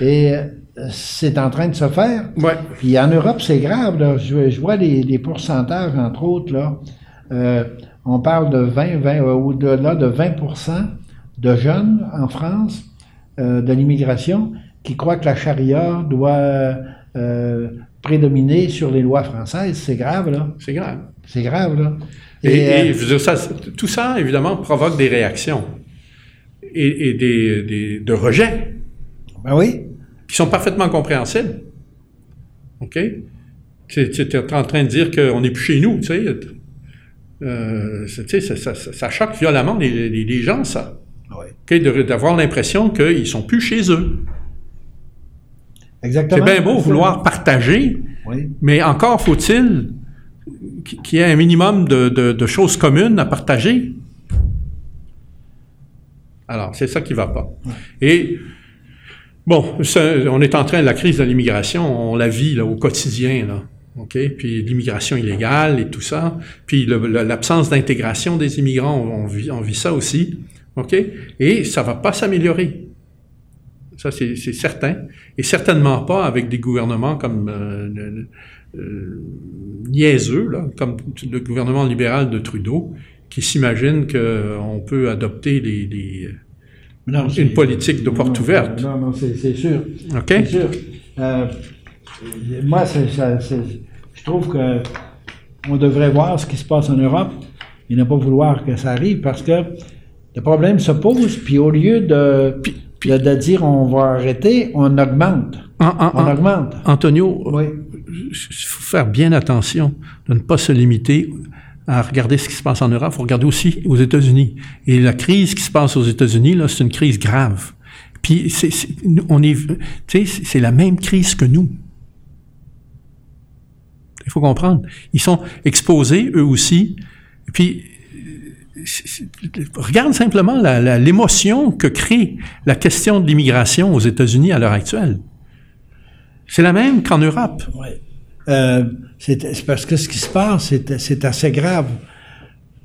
Et euh, c'est en train de se faire. Ouais. Puis en Europe, c'est grave. Je, vois les, pourcentages, entre autres. Là. Euh, on parle de 20, 20 euh, au-delà de 20% de jeunes en France de l'immigration qui croient que la charia doit prédominer sur les lois françaises. C'est grave, là. C'est grave. C'est grave, là. Et, ça, tout ça, évidemment, provoque des réactions et, des, de rejet. Ben oui. Qui sont parfaitement compréhensibles. OK? Tu es en train de dire qu'on n'est plus chez nous, tu sais. Euh, ça, choque violemment les, gens, ça. Oui. D'avoir l'impression qu'ils ne sont plus chez eux. Exactement. C'est bien beau vouloir partager, mais encore faut-il qu'il y ait un minimum de, de, choses communes à partager. Alors, c'est ça qui va pas. Et bon, on est en train de la crise de l'immigration, on la vit là, au quotidien. Là. OK? Puis l'immigration illégale et tout ça. Puis l'absence d'intégration des immigrants, on, vit, on, vit, ça aussi. OK? Et ça va pas s'améliorer. Ça, c'est certain. Et certainement pas avec des gouvernements comme euh, niaiseux, là, comme le gouvernement libéral de Trudeau, qui s'imagine qu'on peut adopter une politique de porte ouverte. Non, non, c'est sûr. OK? C'est sûr. Euh, moi, je trouve que on devrait voir ce qui se passe en Europe et ne pas vouloir que ça arrive parce que le problème se pose, puis au lieu de, de, dire on va arrêter, on augmente. on augmente. Antonio, il faut faire bien attention de ne pas se limiter à regarder ce qui se passe en Europe, il faut regarder aussi aux États-Unis. Et la crise qui se passe aux États-Unis, là, c'est une crise grave. Puis, c'est, on est, c'est la même crise que nous. Il faut comprendre. Ils sont exposés, eux aussi. Puis, regarde simplement l'émotion que crée la question de l'immigration aux États-Unis à l'heure actuelle. C'est la même qu'en Europe. Ouais. Euh, c'est parce que ce qui se passe, c'est assez grave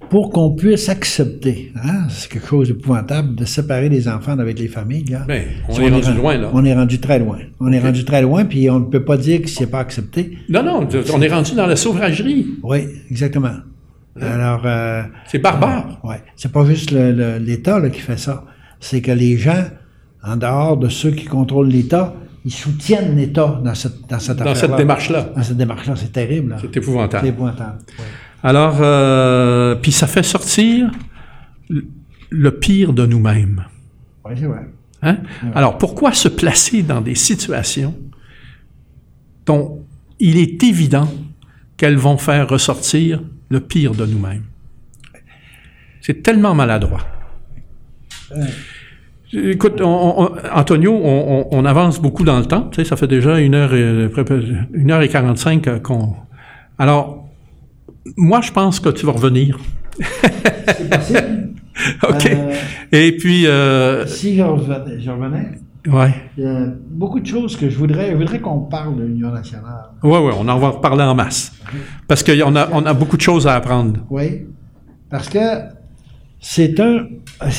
pour qu'on puisse accepter, hein, c'est quelque chose d'épouvantable de séparer les enfants avec les familles. Ben, on, est rendu loin, là. On est rendu très loin. On est rendu très loin, puis on ne peut pas dire que c'est pas accepté. Non, non, on est rendu dans la sauvagerie. Oui, exactement. Hein? Alors, euh, c'est barbare. Euh, ouais, c'est pas juste l'État qui fait ça. C'est que les gens, en dehors de ceux qui contrôlent l'État, ils soutiennent l'État dans cette dans cette, dans cette démarche-là. Dans cette démarche-là, c'est terrible. C'est épouvantable. C'est épouvantable. Alors, euh, puis ça fait sortir le pire de nous-mêmes. Oui, c'est vrai. Hein? Alors, pourquoi se placer dans des situations dont il est évident qu'elles vont faire ressortir le pire de nous-mêmes? C'est tellement maladroit. Écoute, Antonio, on, avance beaucoup dans le temps. Tu sais, ça fait déjà une heure et, une heure et 45 qu'on... Alors, moi, je pense que tu vas revenir. C'est possible. OK. Euh, Et puis... Euh, si je revenais, je revenais ouais. il y a beaucoup de choses que je voudrais... Je voudrais qu'on parle de l'Union nationale. Oui, oui, on en va reparler en masse. Parce qu'on a, on a beaucoup de choses à apprendre. Oui. Parce que c'est un.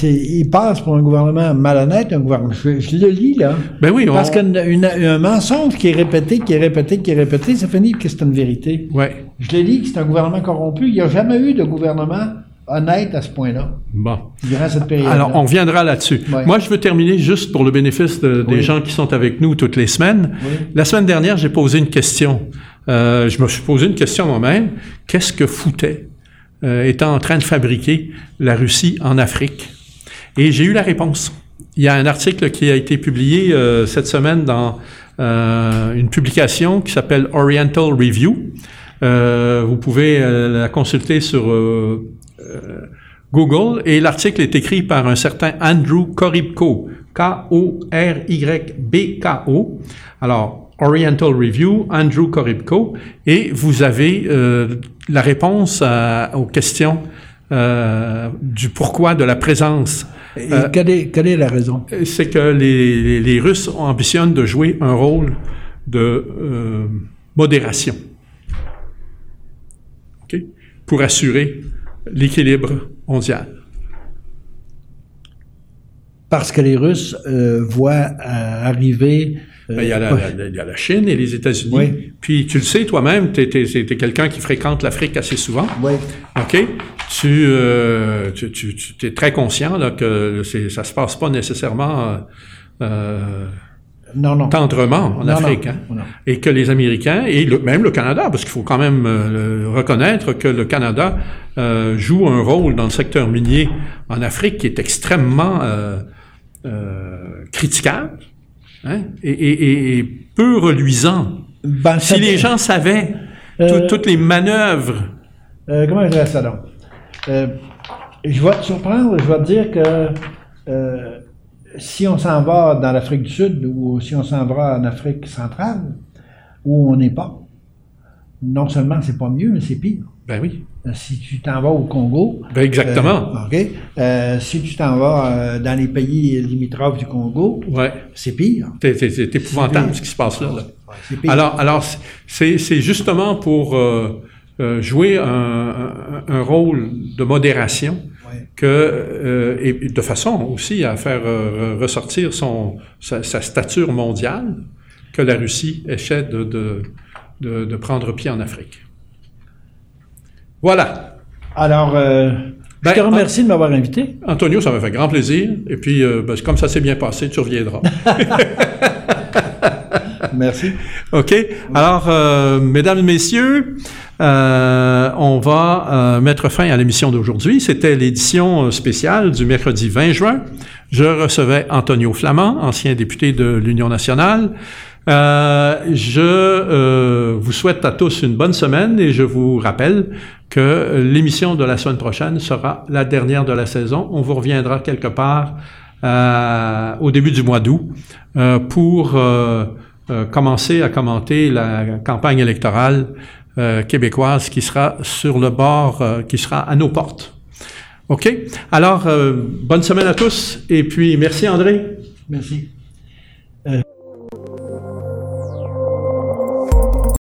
Il passe pour un gouvernement malhonnête, un gouvernement. Je, le lis, là. Ben oui, Parce qu'un mensonge qui est répété, qui est répété, qui est répété, ça finit que c'est une vérité. Oui. Je le lis que c'est un gouvernement corrompu. Il n'y a jamais eu de gouvernement honnête à ce point-là. Bon. Durant cette période. Alors, on viendra là-dessus. Moi, je veux terminer juste pour le bénéfice des gens qui sont avec nous toutes les semaines. La semaine dernière, j'ai posé une question. Euh, je me suis posé une question moi-même. Qu'est-ce que foutait euh, étant en train de fabriquer la Russie en Afrique? Et j'ai eu la réponse. Il y a un article qui a été publié euh, cette semaine dans euh, une publication qui s'appelle Oriental Review. Euh, vous pouvez la consulter sur Google et l'article est écrit par un certain Andrew Koribko, K-O-R-Y-B-K-O. Alors, Oriental Review, Andrew Koribko, et vous avez la réponse aux questions euh, du pourquoi de la présence. Et euh, quelle, est, quelle, est, la raison? C'est que les, les, Russes ambitionnent de jouer un rôle de modération pour assurer l'équilibre mondial. Parce que les Russes voient arriver ben, il, y a la, Chine et les États-Unis. Puis tu le sais toi-même, tu es, quelqu'un qui fréquente l'Afrique assez souvent. Oui. OK? Tu, euh, tu, tu, es très conscient là, que ça se passe pas nécessairement euh, non, non. tendrement en Afrique. Hein? Et que les Américains, et même le Canada, parce qu'il faut quand même euh, reconnaître que le Canada euh, joue un rôle dans le secteur minier en Afrique qui est extrêmement euh, critiquable. Hein? Et, peu reluisant. Ben, si les gens savaient euh, toutes les manœuvres. Euh, comment je dirais ça donc? Euh, je vais te surprendre, je vais te dire que si on s'en va dans l'Afrique du Sud ou si on s'en va en Afrique centrale, où on n'est pas, non seulement c'est pas mieux, mais c'est pire. Ben oui. Si tu t'en vas au Congo. Ben exactement. Euh, OK. si tu t'en vas dans les pays limitrophes du Congo, ouais. c'est pire. C'est épouvantable ce qui se passe là. alors, alors c'est justement pour jouer un, un, rôle de modération que, euh, et de façon aussi à faire euh, ressortir son, sa, stature mondiale, que la Russie essaie de, de, de, prendre pied en Afrique. Voilà. Alors, euh, je te ben, remercie de m'avoir invité. Antonio, ça m'a fait grand plaisir. Et puis, ben, comme ça s'est bien passé, tu reviendras. Merci. OK. Alors, mesdames et messieurs, euh, on va euh, mettre fin à l'émission d'aujourd'hui. C'était l'édition euh, spéciale du mercredi 20 juin. Je recevais Antonio Flamand, ancien député de l'Union nationale. Je vous souhaite à tous une bonne semaine et je vous rappelle que l'émission de la semaine prochaine sera la dernière de la saison. On vous reviendra quelque part au début du mois d'août pour commencer à commenter la campagne électorale euh, québécoise qui sera sur le bord, euh, qui sera à nos portes. OK? Alors, euh, bonne semaine à tous et puis merci André. Merci.